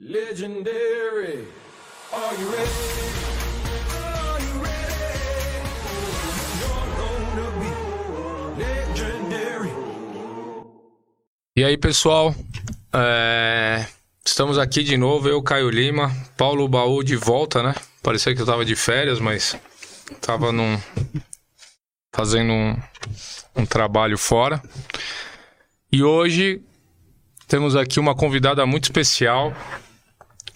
Legendary. Are you ready? E aí, pessoal? É, Estamos aqui de novo, eu, Caio Lima, Paulo Baú de volta, né? Parecia que eu tava de férias, mas tava num... fazendo um, um trabalho fora. E hoje temos aqui uma convidada muito especial,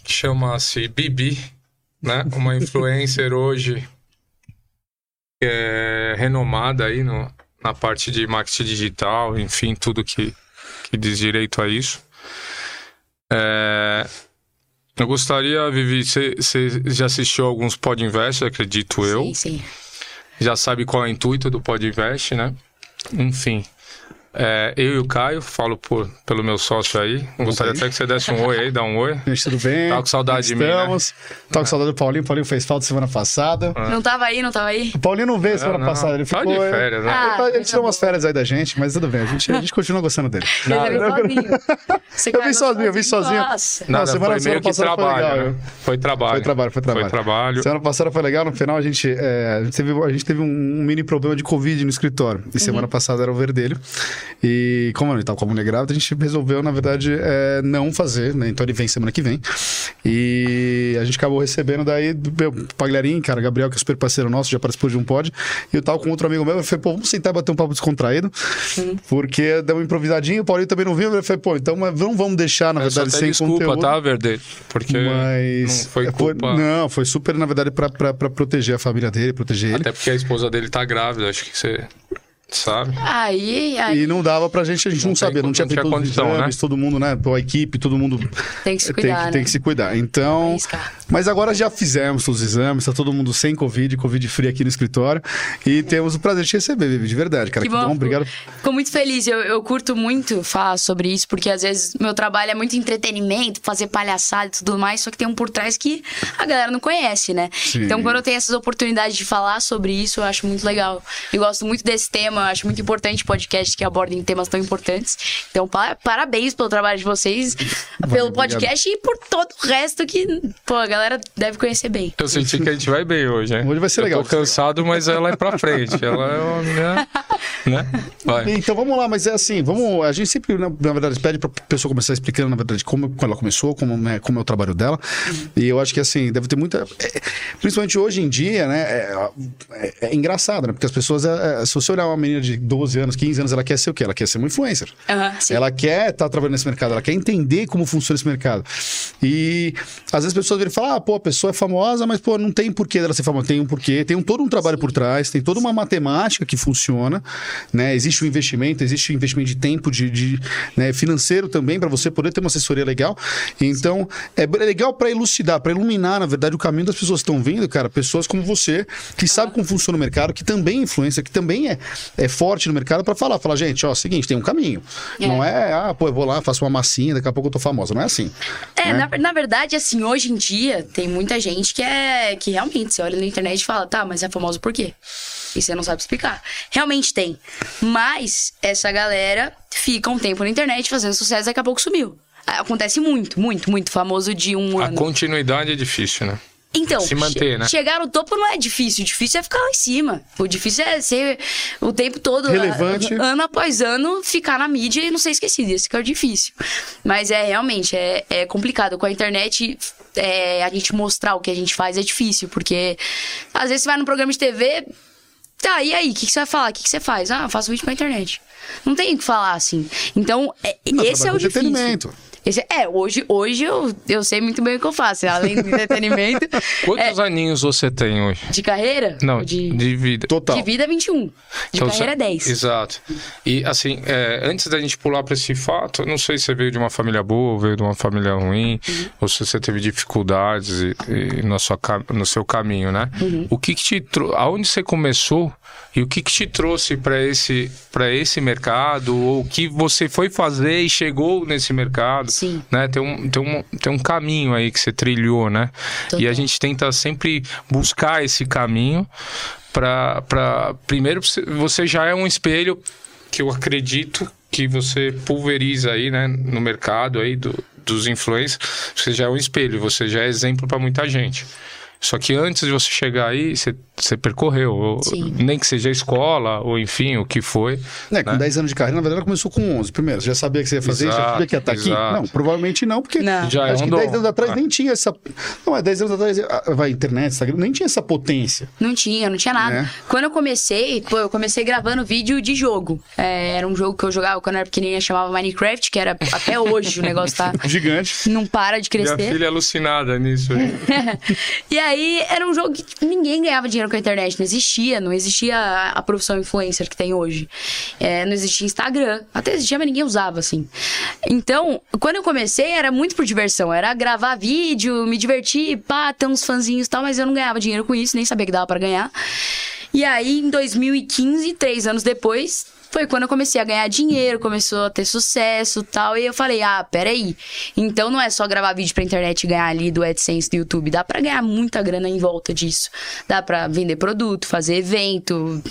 chama-se Bibi, né? Uma influencer hoje que é renomada aí no, na parte de marketing digital, enfim, tudo que, que diz direito a isso. É, eu gostaria, Vivi, você já assistiu alguns Podinvest, acredito eu. Sim, sim. Já sabe qual é o intuito do Podinvest, né? Enfim. É, eu e o Caio, falo por, pelo meu sócio aí. Gostaria até que você desse um oi aí, dá um oi. Gente, tudo bem? Tava com saudade de mim, né? Estamos. Tava com saudade do Paulinho. O Paulinho fez falta semana passada. Não tava aí, não tava aí? O Paulinho não veio semana não. passada. Ele ficou. de férias, né? Ah, Ele, ele tá tirou bom. umas férias aí da gente, mas tudo bem. A gente, a gente continua gostando dele. Ele veio eu- sozinho. Você Eu vim sozinho, eu vim sozinho. Nossa. Nada, semana- foi meio semana que passada foi trabalho, legal, né? Foi trabalho. Foi trabalho, foi trabalho. Foi trabalho. Semana passada foi legal, no final a gente, é, a gente, teve, a gente teve um mini problema de Covid no escritório. E semana passada era o verdelho. E como ele tava com a mulher grávida, a gente resolveu, na verdade, é, não fazer, né? Então ele vem semana que vem. E a gente acabou recebendo daí do meu Pagliarim, cara, Gabriel, que é super parceiro nosso, já participou de um pod. E eu tava com outro amigo meu, eu falei, pô, vamos sentar e bater um papo descontraído. Porque deu uma improvisadinha, o Paulinho também não viu. Eu falei, pô, então mas não vamos deixar, na Peço verdade, até sem desculpa, conteúdo. tá, Verde? Porque Mas. não foi é, culpa. Não, foi super, na verdade, pra, pra, pra proteger a família dele, proteger ele. Até porque a esposa dele tá grávida, acho que você sabe. Aí, aí E não dava pra gente, a gente não, Não tem sabia, não tinha não feito tinha condição, exames, né? todo mundo, né? A equipe, todo mundo tem que se tem, cuidar, que, né? tem que se cuidar. Então. Arriscar. Mas agora já fizemos os exames, tá todo mundo sem Covid, Covid free aqui no escritório. E temos o prazer de te receber, Vivi, de verdade, cara. Que Que bom. bom, obrigado. Fico muito feliz. Eu, eu curto muito falar sobre isso, porque às vezes meu trabalho é muito entretenimento, fazer palhaçada e tudo mais, só que tem um por trás que a galera não conhece, né? Sim. Então, quando eu tenho essas oportunidades de falar sobre isso, eu acho muito legal. Eu gosto muito desse tema, eu acho muito importante podcasts que abordem temas tão importantes. Então, pa- parabéns pelo trabalho de vocês, pelo obrigado. podcast e por todo o resto que, pô, a galera deve conhecer bem. Eu senti que a gente vai bem hoje, né? Hoje vai ser eu legal. tô cansado, mas ela é pra frente. Ela é uma minha... né? Vai. Então vamos lá, mas é assim, vamos. A gente sempre, na, na verdade, pede pra pessoa começar explicando, na verdade, como, como ela começou, como, né, como é o trabalho dela. E eu acho que assim, deve ter muita. é, principalmente hoje em dia, né? É, é- é engraçado, né? Porque as pessoas, é, é, se você olhar uma menina de 12 anos, 15 anos, ela quer ser o quê? Ela quer ser uma influencer. Sim. Ela quer estar trabalhando nesse mercado, ela quer entender como funciona esse mercado. E às vezes as pessoas viram e falam: ah, pô, a pessoa é famosa, mas pô, não tem porquê dela ser famosa. Tem um porquê, tem um, todo um trabalho por trás, tem toda uma matemática que funciona, né? Existe o investimento, existe o investimento de tempo, de, de, né, financeiro também, para você poder ter uma assessoria legal. Então, é é legal para elucidar, para iluminar, na verdade, o caminho das pessoas que estão vindo, cara, pessoas como você, que sabem como funciona o mercado, que também é influência, que também é, é forte no mercado, para falar, falar, gente, ó, seguinte, tem um caminho. É. Não é, ah, pô, eu vou lá, faço uma massinha, daqui a pouco eu tô famosa. Não é assim. É, né? na, na verdade, assim, hoje em dia, tem muita gente que é. que realmente, você olha na internet e fala, tá, mas é famoso por quê? E você não sabe explicar. Realmente tem. Mas essa galera fica um tempo na internet fazendo sucesso e daqui a pouco sumiu. Acontece muito, muito, muito famoso de um A ano. continuidade é difícil, né? Então, se manter, che- né? chegar no topo não é difícil, o difícil é ficar lá em cima. O difícil é ser o tempo todo, Relevante. a- ano após ano, ficar na mídia e não ser esquecido. Esse que é o difícil. Mas é realmente, é, é complicado. Com a internet, é, a gente mostrar o que a gente faz é difícil, porque às vezes você vai num programa de TV. Tá, e aí? O que, que você vai falar? O que, que você faz? Ah, eu faço vídeo pra internet. Não tem o que falar assim. Então, é- Não, esse é o difícil. Esse- é, hoje, hoje eu, eu sei muito bem o que eu faço. Além do entretenimento. Quantos aninhos você tem hoje? De carreira? Não, de, de, vida. Total. de vida, 21. De Então, carreira, você- 10. Exato. E assim, é, antes da gente pular para esse fato, eu não sei se você veio de uma família boa, veio de uma família ruim, Uhum. ou se você teve dificuldades e, e na sua, no seu caminho, né? Uhum. O que, que te trou- aonde você começou e o que, que te trouxe para esse esse mercado ou o que você foi fazer e chegou nesse mercado? Sim. Né? Tem um tem um tem um caminho aí que você trilhou, né? E a gente tenta sempre buscar esse caminho para primeiro você- você já é um espelho que eu acredito que você pulveriza aí, né, no mercado aí do, dos influencers, você já é um espelho, você já é exemplo para muita gente. Só que antes de você chegar aí, você, você percorreu, Sim. nem que seja a escola, ou enfim, o que foi. Né, com né? 10 anos de carreira, na verdade, ela começou com 11. Primeiro, você já sabia que você ia fazer isso, já Exato, sabia que ia estar aqui? exato. Não, provavelmente não, porque Não. Já é acho um que dom. 10 anos atrás Ah. nem tinha essa... Não, é 10 anos atrás, ah, vai, internet, Instagram, nem tinha essa potência. Não tinha, não tinha nada. Né? Quando eu comecei, pô, eu comecei gravando vídeo de jogo. É, era um jogo que eu jogava quando eu era pequenininha, chamava Minecraft, que era até hoje o negócio tá. Gigante. Não para de Minha crescer. filha é alucinada nisso. aí. e aí era um jogo que ninguém ganhava dinheiro com a internet, não existia, não existia a, a profissão influencer que tem hoje. É, não existia Instagram, até existia, mas ninguém usava, assim. Então, quando eu comecei, era muito por diversão, era gravar vídeo, me divertir, pá, ter uns fãzinhos e tal, mas eu não ganhava dinheiro com isso, nem sabia que dava pra ganhar. E aí, em 2015, três anos depois, foi quando eu comecei a ganhar dinheiro, começou a ter sucesso e tal. E eu falei, ah, peraí. Então não é só gravar vídeo pra internet e ganhar ali do AdSense do YouTube. Dá pra ganhar muita grana em volta disso. Dá pra vender produto, fazer evento,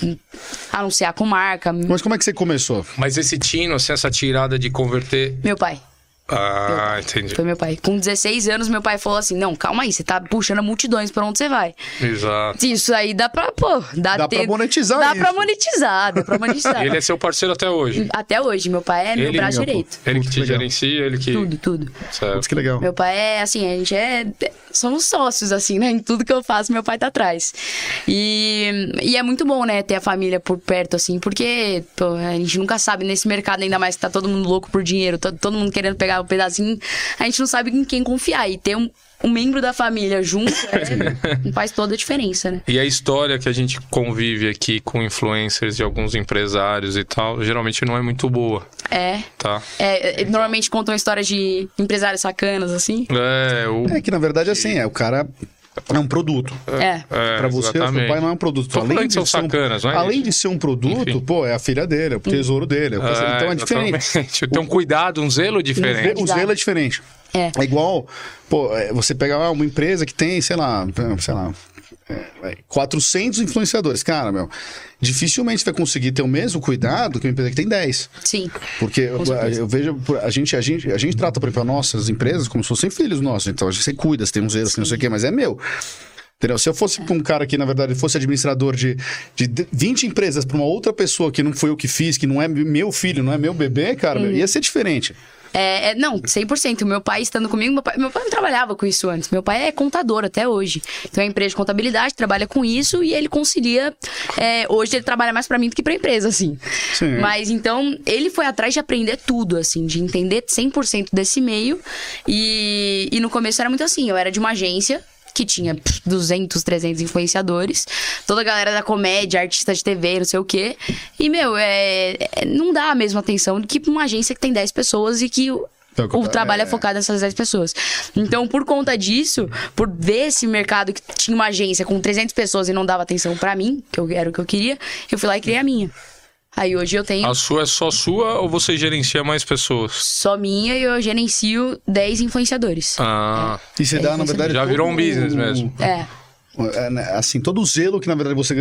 anunciar com marca. Mas como é que você começou? Mas esse tino, assim, essa tirada de converter. Meu pai. Ah, entendi. Foi meu pai. Com 16 anos, meu pai falou assim: Não, calma aí, você tá puxando multidões pra onde você vai. Exato. Isso aí dá pra, pô, dá, Dá pra ter- monetizar Dá isso. pra monetizar, dá pra monetizar. E ele é seu parceiro até hoje. Até hoje, meu pai é meu Ele- braço Pô, direito. Ele que te legal. gerencia, ele que. Tudo, tudo. Certo. Que legal. Meu pai é assim, a gente é. Somos sócios, assim, né? Em tudo que eu faço, meu pai tá atrás. E, e é muito bom, né, ter a família por perto, assim, porque pô, a gente nunca sabe nesse mercado, ainda mais que tá todo mundo louco por dinheiro, todo, todo mundo querendo pegar um pedacinho, a gente não sabe em quem confiar. E ter um, um membro da família junto é, faz toda a diferença, né? E a história que a gente convive aqui com influencers e alguns empresários e tal, geralmente não é muito boa, É. tá? É, é, normalmente contam histórias de empresários sacanas, assim. É, o. É que na verdade assim, é, o cara é um produto. É. É, Pra você, seu exatamente. pai não é um produto. Que são ser um- sacanas, não é além isso? de ser um produto, Enfim. pô, é a filha dele, é o tesouro dele. é o- É, então é diferente. exatamente. Tem um cuidado, um zelo diferente. O zelo é diferente. É. É igual, pô, é, você pegar ah, uma empresa que tem, sei lá, sei lá, 400 influenciadores. Cara, meu, dificilmente vai conseguir ter o mesmo cuidado que uma empresa que tem 10. Sim. Porque eu, eu vejo, a gente, a, gente, a gente trata, por exemplo, as nossas empresas como se fossem filhos nossos. Então, a gente você cuida, você tem você tem não sei o quê, mas é meu. Entendeu? Se eu fosse pra um cara que, na verdade, fosse administrador de, de 20 empresas para uma outra pessoa que não foi eu que fiz, que não é meu filho, não é meu bebê, cara, meu, ia ser diferente. É, é, não, 100%. Meu pai estando comigo, meu pai, meu pai não trabalhava com isso antes. Meu pai é contador até hoje. Então é empresa de contabilidade, trabalha com isso e ele concilia. é, hoje ele trabalha mais pra mim do que pra empresa, assim. Sim. Mas então ele foi atrás de aprender tudo, assim, de entender 100% desse meio. E, e no começo era muito assim: eu era de uma agência. Que tinha pff, 200, 300 influenciadores. Toda a galera da comédia, artista de TV, não sei o quê. E, meu, é, é- não dá a mesma atenção do que pra uma agência que tem 10 pessoas e que o, Então, o trabalho é é. focado nessas 10 pessoas. Então, por conta disso, por ver esse mercado que tinha uma agência com 300 pessoas e não dava atenção pra mim, que eu, era o que eu queria, eu fui lá e criei a minha. Aí hoje eu tenho A sua é só sua ou você gerencia mais pessoas? só minha e eu gerencio 10 influenciadores. Ah, E você É, dá, na verdade. já virou um business mesmo. É. é, né, Assim, todo o zelo que, na verdade, você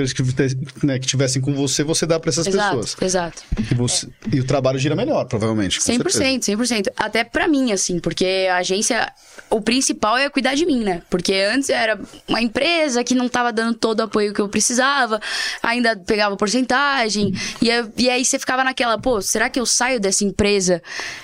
né, que tivessem com você, você dá pra essas Exato, pessoas. exato. E, você- e o trabalho gira melhor, provavelmente. com certeza. 100%, 100%. Até pra mim, assim, porque a agência, o principal é cuidar de mim, né? Porque antes era uma empresa que não tava dando todo o apoio que eu precisava, ainda pegava porcentagem, e, aí- e aí você ficava naquela, pô, será que eu saio dessa empresa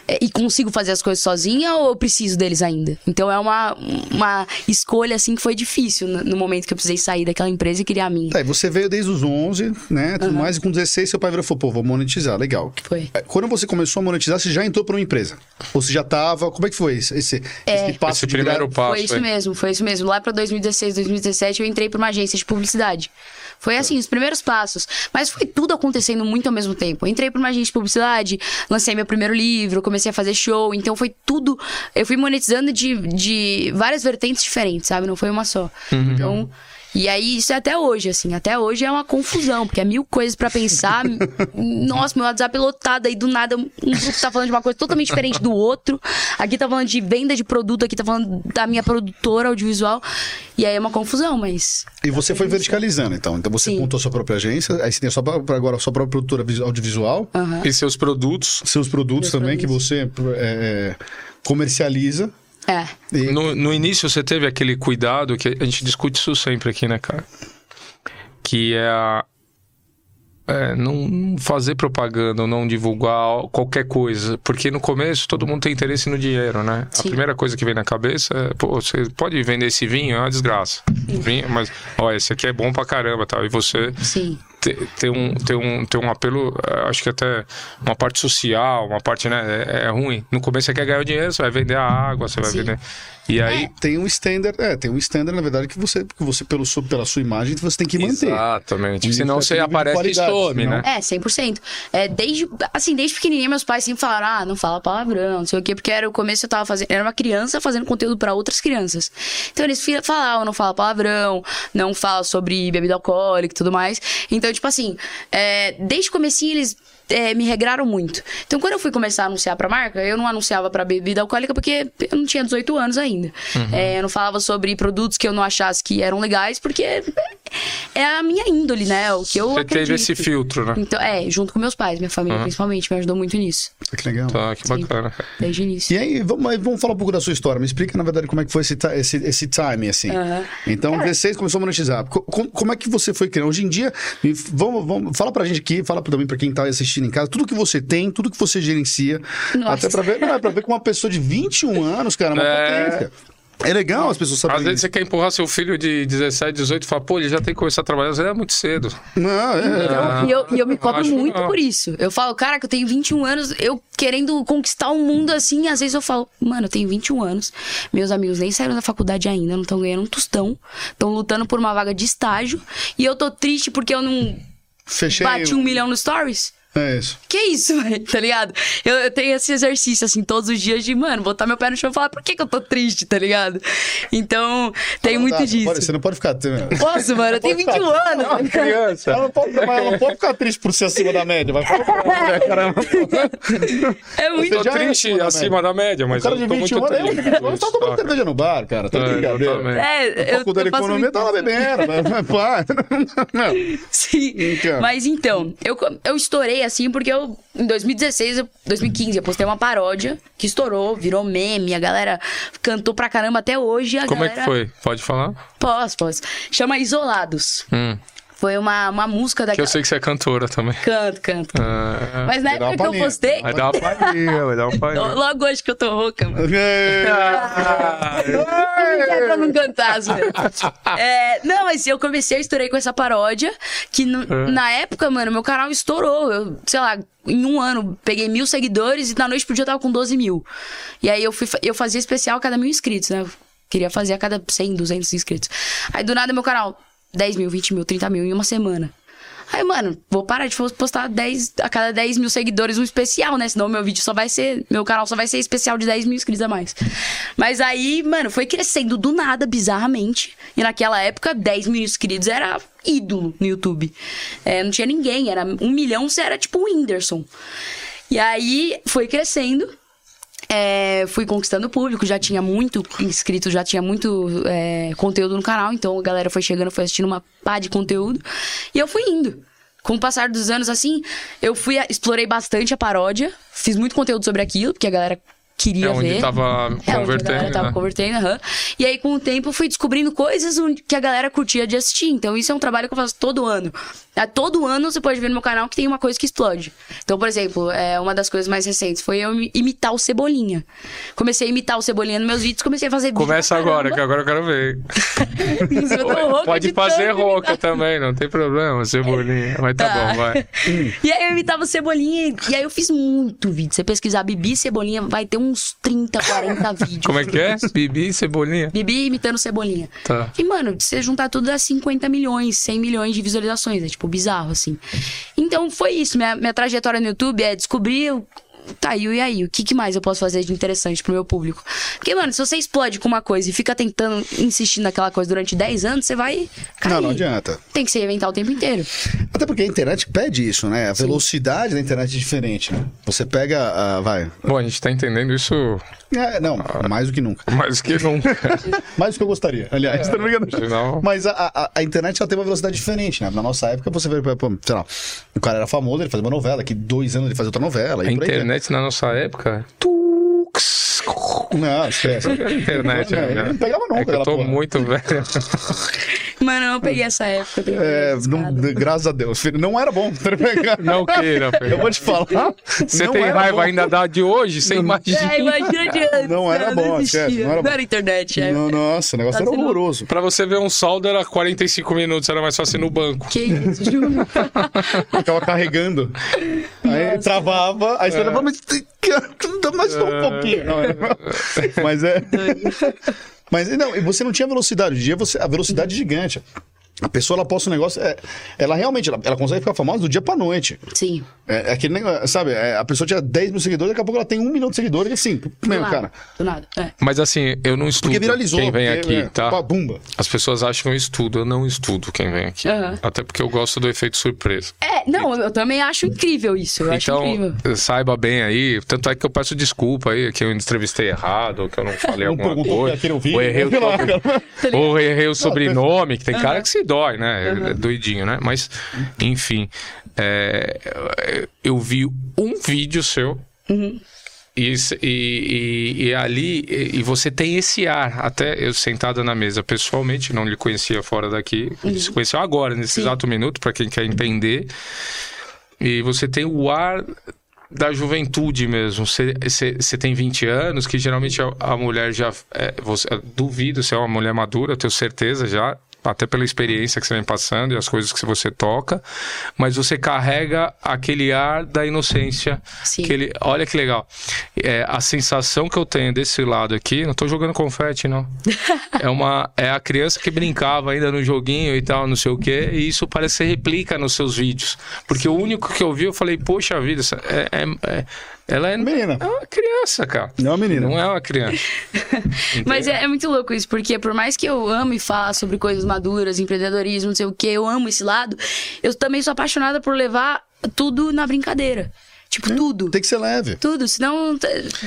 é, e consigo fazer as coisas sozinha ou eu preciso deles ainda? Então é uma, uma escolha, assim, que foi difícil no, no momento que eu precisei sair daquela empresa e criar a minha. Tá, e você veio desde os 11, né? Tudo mais, e com 16 seu pai virou e falou, pô, vou monetizar, legal. Foi. É, Quando você começou a monetizar, você já entrou para uma empresa? Ou você já tava, como é que foi esse, esse, esse passo esse de primeiro virar- passo. Foi isso mesmo, foi isso mesmo. Lá pra 2016, 2017, eu entrei pra uma agência de publicidade. Foi assim, os primeiros passos. Mas foi tudo acontecendo muito ao mesmo tempo. Eu entrei pra uma agência de publicidade, lancei meu primeiro livro, comecei a fazer show. Então foi tudo. Eu fui monetizando de, de várias vertentes diferentes, sabe? Não foi uma só. Então. E aí, isso é até hoje, assim. Até hoje é uma confusão, porque é mil coisas pra pensar. Nossa, meu WhatsApp é lotado. Aí, do nada, um grupo tá falando de uma coisa totalmente diferente do outro. Aqui tá falando de venda de produto, aqui tá falando da minha produtora audiovisual. E aí é uma confusão, mas... E você foi verticalizando, então. Então você Sim. montou sua própria agência, aí você tem própria- agora a sua própria produtora vis- audiovisual, Aham. E seus produtos. seus produtos Meus também que você é, comercializa. É. E- No, no início você teve aquele cuidado que a gente discute isso sempre aqui, né, cara? Que é a. é, não fazer propaganda ou não divulgar qualquer coisa. Porque no começo todo mundo tem interesse no dinheiro, né? Sim. A primeira coisa que vem na cabeça é, pô, você pode vender esse vinho, é uma desgraça. Vinho, mas, ó, esse aqui é bom pra caramba, tal. E você Sim. Te- tem um, tem um, tem um apelo, eh, acho que até uma parte social, uma parte, né, é, é ruim. No começo você quer ganhar o dinheiro, você vai vender a água, você vai Sim. vender. E aí. Tem um standard, é, tem um standard, na verdade, que você, que você pelo, seu- pela sua imagem, você tem que manter. Exatamente. Senão certo você aparece e some, senão- né? É, 100%. É, desde, assim, desde pequenininha, meus pais sempre falaram, ah, não fala palavrão, não sei o quê, porque era o começo eu tava fazendo, era uma criança fazendo conteúdo pra outras crianças. Então eles falavam, não fala palavrão, não fala sobre bebida alcoólica e tudo mais. Então, tipo assim, é, desde o comecinho eles é, me regraram muito. Então, quando eu fui começar a anunciar pra marca, eu não anunciava pra bebida alcoólica porque eu não tinha 18 anos ainda. É, eu não falava sobre produtos que eu não achasse que eram legais, porque é a minha índole, né? O que eu Você teve acredito. esse filtro, né? Então, é, junto com meus pais, minha família principalmente, me ajudou muito nisso, Que legal. Tá, que Sim. bacana. cara. desde o início. E aí, vamos, vamos falar um pouco da sua história. Me explica, na verdade, como é que foi esse, esse, esse timing, assim. Aham. Então, 16 começou a monetizar. Co- com- como é que você foi criando? Hoje em dia, vamos, vamos, fala pra gente aqui, fala também pra quem tá assistindo em casa, tudo que você tem, tudo que você gerencia. Nossa. Até pra ver, não, é pra ver que uma pessoa de 21 anos, cara, é uma É. potência. É legal as pessoas Às saberem vezes você quer empurrar seu filho de 17, 18 e fala, pô, ele já tem que começar a trabalhar, mas é muito cedo. Não, é, Então, e, eu, e eu me cobro muito por isso. Eu falo, cara, que eu tenho 21 anos, eu querendo conquistar o mundo assim, às vezes eu falo, mano, eu tenho 21 anos, meus amigos nem saíram da faculdade ainda, não estão ganhando um tostão, estão lutando por uma vaga de estágio, e eu tô triste porque eu não fechei. bati um milhão no stories. É isso. Que isso, velho, tá ligado? Eu, eu tenho esse exercício, assim, todos os dias de, mano, botar meu pé no chão e falar, por que, que eu tô triste, tá ligado? Então, tem Não muito dá, disso. pode- você não pode ficar. Posso, mano? Eu tenho 21 anos. Criança. Ela não, pode, mas ela não pode ficar triste por ser acima da média. Vai ficar, caramba. É muito. Tô já é triste acima da acima da média, O mas cara eu de tô 21 muito anos, eu, eu tá tomando cerveja no bar, cara. Tá de É. É, eu, Faculdade eu de economia tá lá bebendo. mas- pá. Não. Sim. Então. Mas então, eu, eu estourei assim porque eu, em 2016, eu- 2015, eu postei uma paródia que estourou, virou meme, a galera cantou pra caramba até hoje. Como é galera... que foi? Pode falar? Posso, posso. Chama Isolados. Hum, Foi uma, uma música que daquela. eu sei que você é cantora também. Canto, canto. Ah, Mas na época que eu postei. vai dar uma palhinha, vai dar uma palhinha. Logo hoje que eu tô rouca, mano. Pra não cantar, é, Não, mas eu comecei, eu estourei com essa paródia, que no- É. na época, mano, meu canal estourou. Eu, sei lá, em um ano, peguei mil seguidores e na noite pro dia eu tava com 12 mil. E aí eu, fui, eu fazia especial a cada mil inscritos, né? Eu queria fazer a cada 100, 200 inscritos. Aí do nada meu canal, 10 mil, 20 mil, 30 mil em uma semana. Aí, mano, vou parar de postar 10, a cada 10 mil seguidores um especial, né? Senão meu vídeo só vai ser. Meu canal só vai ser especial de 10 mil inscritos a mais. Mas aí, mano, foi crescendo do nada, bizarramente. E naquela época, 10 mil inscritos era ídolo no YouTube. É, não tinha ninguém, era um milhão, você era tipo o Whindersson. E aí foi crescendo. É, fui conquistando o público, já tinha muito inscrito, já tinha muito é, conteúdo no canal, então a galera foi chegando, foi assistindo uma pá de conteúdo, e eu fui indo. Com o passar dos anos, assim, eu fui, explorei bastante a paródia, fiz muito conteúdo sobre aquilo, porque a galera queria É onde ver. tava É, onde a convertendo. tava né? convertendo, aham. E aí, com o tempo, fui descobrindo coisas que a galera curtia de assistir. Então, isso é um trabalho que eu faço todo ano. Ah, Todo ano você pode ver no meu canal que tem uma coisa que explode. Então, por exemplo, é, uma das coisas mais recentes foi eu imi- imitar o Cebolinha. Comecei a imitar o Cebolinha nos meus vídeos, comecei a fazer Começa agora, que agora eu quero ver. Eu tô rouca Pode de fazer roca imitar. também, não tem problema, cebolinha. Mas tá, Tá. bom, vai. E aí eu imitava o Cebolinha, e aí eu fiz muito vídeo. Você pesquisar Bibi Cebolinha, vai ter uns 30, 40 vídeos. Como é que é? Bibi, cebolinha? Bibi imitando Cebolinha. Tá. E, mano, se você juntar tudo dá 50 milhões, 100 milhões de visualizações. É, tipo, bizarro, assim. Então, foi isso. Minha, minha trajetória no YouTube é descobrir o- tá, e e aí? O que, que mais eu posso fazer de interessante pro meu público? Porque, mano, se você explode com uma coisa e fica tentando insistir naquela coisa durante 10 anos, você vai cair. Não, não adianta. Tem que se reinventar o tempo inteiro. Até porque a internet pede isso, né? A velocidade da internet é diferente, né? Você pega, ah, vai... Bom, a gente tá entendendo isso É, não, mais do que nunca. mais que nunca. Mais do que eu gostaria, aliás. tá ligado? Afinal- Mas a, a, a internet ela tem uma velocidade diferente, né? Na nossa época, você vê, sei lá, o cara era famoso, ele fazia uma novela, daqui dois anos ele fazia outra novela. A E por aí internet na nossa época. Não, esquece. Internet, Não, né? eu não pegava nunca É que eu tô porra. muito velho. Mano, eu não peguei essa época. eu É, não- graças a Deus. filho, Não era bom. pra pegar. Não queira. Eu vou te falar. Você não tem era raiva bom. ainda da de hoje? Você imagina. É, imagina de antes. Não era bom, esquece, não era bom. internet. É. Não, nossa, o negócio Tá era sendo- horroroso. Pra você ver um saldo era 45 minutos, era mais fácil no banco. Que isso, juro. Ficava carregando. Aí travava, aí você levava, mas mais só um pouquinho. Não, é- Mas é. Mas não, e você não tinha velocidade. Hoje em dia você, a velocidade é gigante. A pessoa ela posta um negócio, é, ela realmente ela, ela consegue ficar famosa do dia pra noite. Sim. É, é aquele negócio, sabe? é, a pessoa tinha 10 mil seguidores, daqui a pouco ela tem um milhão de seguidores, e assim, Do mesmo, nada. cara. Do nada. É. Mas assim, eu não estudo Porque viralizou. quem vem porque, aqui, é, tá? As pessoas acham que eu estudo, eu não estudo quem vem aqui. Aham. Até porque eu gosto do efeito surpresa. É, não, eu também acho incrível isso. Eu acho incrível. Então, saiba bem aí. Tanto é que eu peço desculpa aí, que eu entrevistei errado, ou que eu não falei Não alguma coisa. Ou errei o, sobre- Tá ou errei o sobrenome, que tem cara que se dói, né? É doidinho, né? Mas, enfim. é, eu vi um vídeo seu. E, e, e- e ali, e, você tem esse ar, até eu sentada na mesa pessoalmente, não lhe conhecia fora daqui, se conheceu agora, nesse Sim. exato minuto, para quem quer entender. E você tem o ar da juventude mesmo. Você, tem 20 anos, que geralmente a, a mulher já. é, você, duvido se é uma mulher madura, tenho certeza já. Até pela experiência que você vem passando e as coisas que você toca, mas você carrega aquele ar da inocência. Sim. Que ele, olha que legal. É, a sensação que eu tenho desse lado aqui, não tô jogando confete, não. É uma é a criança que brincava ainda no joguinho e tal, não sei o quê, e isso parece que replica nos seus vídeos. Porque o único que eu vi, eu falei, poxa vida, é, é- é- ela é, Menina. é uma criança, cara. Não é uma menina. Não é uma criança. Mas é, é muito louco isso, porque por mais que eu ame falar sobre coisas maduras, empreendedorismo, não sei o que, eu amo esse lado, eu também sou apaixonada por levar tudo na brincadeira. Tipo, tudo. Tem que ser leve. Tudo, senão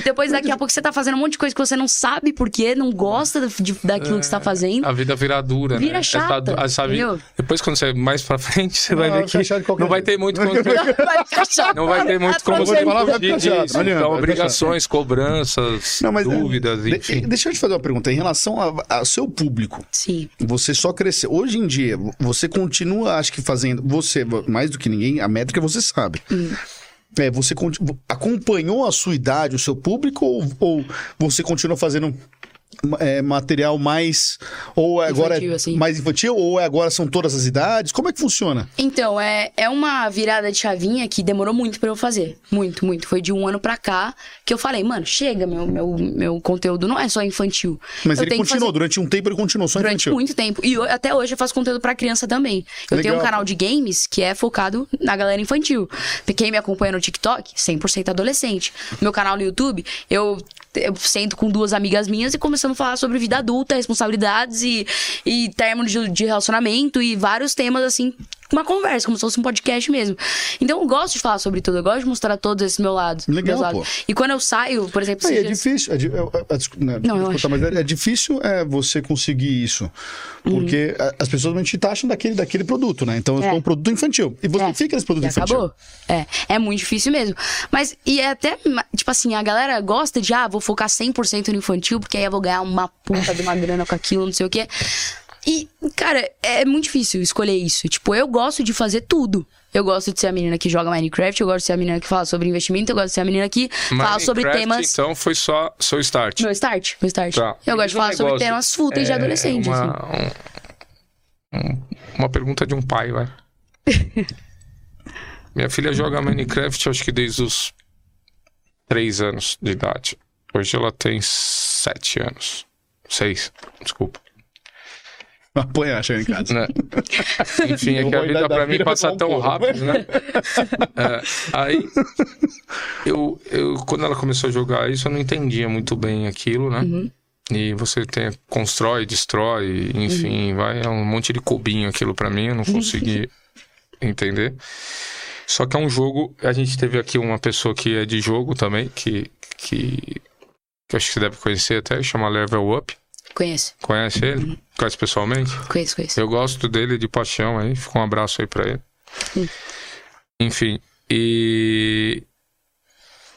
depois daqui a pouco você tá fazendo um monte de coisa que você não sabe porque, não gosta de- daquilo que você tá fazendo. A vida vira dura, Vira né? chata, Essa- essa vida- entendeu? depois, quando você mais pra frente, você vai Não, ver que não vai ter muito como Vai ficar chato. Não vai ter muito como Então, vai ficar obrigações, cobranças, Não, mas, dúvidas, de- enfim. Deixa eu te fazer uma pergunta. Em relação a- ao seu público, Sim. você só cresceu. Hoje em dia, você continua, acho que fazendo. Você, mais do que ninguém, a métrica você sabe. Hum. É, você acompanhou a sua idade, o seu público, ou, ou você continua fazendo é, material mais. Ou é agora Infantil, é assim. mais infantil, ou é agora são todas as idades? Como é que funciona? Então, é, é uma virada de chavinha que demorou muito pra eu fazer. Muito, muito. Foi de um ano pra cá que eu falei, mano, chega, meu, meu, meu conteúdo não é só infantil. Mas eu ele continuou, fazer- durante um tempo ele continuou só Durante infantil. muito tempo. E eu- até hoje eu faço conteúdo pra criança também. Eu tenho um Legal. canal de games que é focado na galera infantil. Quem me acompanha no TikTok, 100% adolescente. Meu canal no YouTube, eu, eu sento com duas amigas minhas e começamos a falar sobre vida adulta, responsabilidades e, e termos de, de relacionamento e vários temas assim. Uma conversa, como se fosse um podcast mesmo. Então eu gosto de falar sobre tudo, eu gosto de mostrar todos esses meus lados. Legal, lados. pô. E quando eu saio, por exemplo, Aí, é dias- difícil. É, di- é, é, desculpa, né, Não, desculpa, mas é, é difícil é, você conseguir isso. Porque a- as pessoas realmente taxam daquele, daquele produto, né? Então, É. um produto infantil. E você É. fica nesse produto E infantil. acabou. É, é muito difícil mesmo. Mas, e é até, tipo assim, a galera gosta de, ah, vou focar 100% no infantil, porque aí eu vou ganhar uma puta de uma grana com aquilo, não sei o quê. E, cara, é muito difícil escolher isso. Tipo, eu gosto de fazer tudo. Eu gosto de ser a menina que joga Minecraft, eu gosto de ser a menina que fala sobre investimento, eu gosto de ser a menina que fala sobre Minecraft, temas. Então foi só seu start. Meu start, meu start. Tá. Eu Me gosto de falar sobre temas fúteis de É, adolescente, assim. uma, um- um- uma pergunta de um pai, vai. Minha filha joga Minecraft, acho que desde os três anos de idade. Hoje ela tem sete anos. Seis, desculpa. Apanhar, chegando em casa. né? Enfim, é que a vida pra mim passa um tão pouco. rápido, né? É, aí, eu, eu, quando ela começou a jogar isso, eu não entendia muito bem aquilo, né? Uhum. E você tem, constrói, destrói, enfim, vai, é um monte de cubinho aquilo pra mim, eu não consegui entender. Só que é um jogo, a gente teve aqui uma pessoa que é de jogo também, que, que, que acho que você deve conhecer até, chama Level Up. Conheço, Conhece ele? Conhece pessoalmente? conheço, conheço. Eu gosto dele de paixão aí, fica um abraço aí pra ele. Enfim, e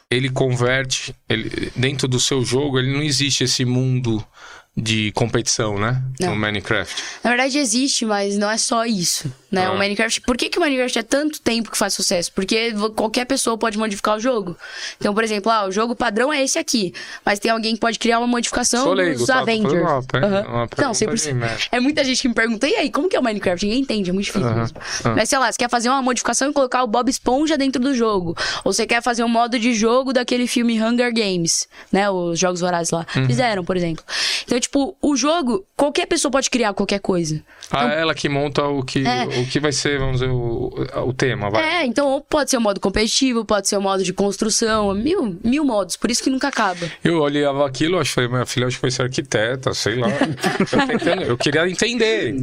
ele converte, ele, dentro do seu jogo, ele não existe esse mundo de competição, né? Não. No Minecraft. Na verdade existe, mas não é só isso, né? Ah. O Minecraft, por que, que o Minecraft é tanto tempo que faz sucesso? Porque qualquer pessoa pode modificar o jogo. Então, por exemplo, ah, o jogo padrão é esse aqui, mas tem alguém que pode criar uma modificação Sou leigo, dos tá? Avengers. uma Aham. uma Não, pergunta 100%. de merda. É muita gente que me pergunta, e aí, como que é o Minecraft? Ninguém entende, é muito difícil Aham. mesmo. Ah. Mas sei lá, você quer fazer uma modificação e colocar o Bob Esponja dentro do jogo. Ou você quer fazer um modo de jogo daquele filme Hunger Games, né? Os Jogos Vorazes lá. Uhum. Fizeram, por exemplo. Então, tipo, o jogo, qualquer pessoa pode criar qualquer coisa. Ah, ela que monta o que, Então É. o que vai ser, vamos dizer, o, o tema, vai. É, então ou pode ser o modo competitivo, pode ser o modo de construção, mil, mil modos, por isso que nunca acaba. Eu olhava aquilo, acho que falei, minha filha acho que vai ser arquiteta, sei lá. eu, tentando- eu queria entender.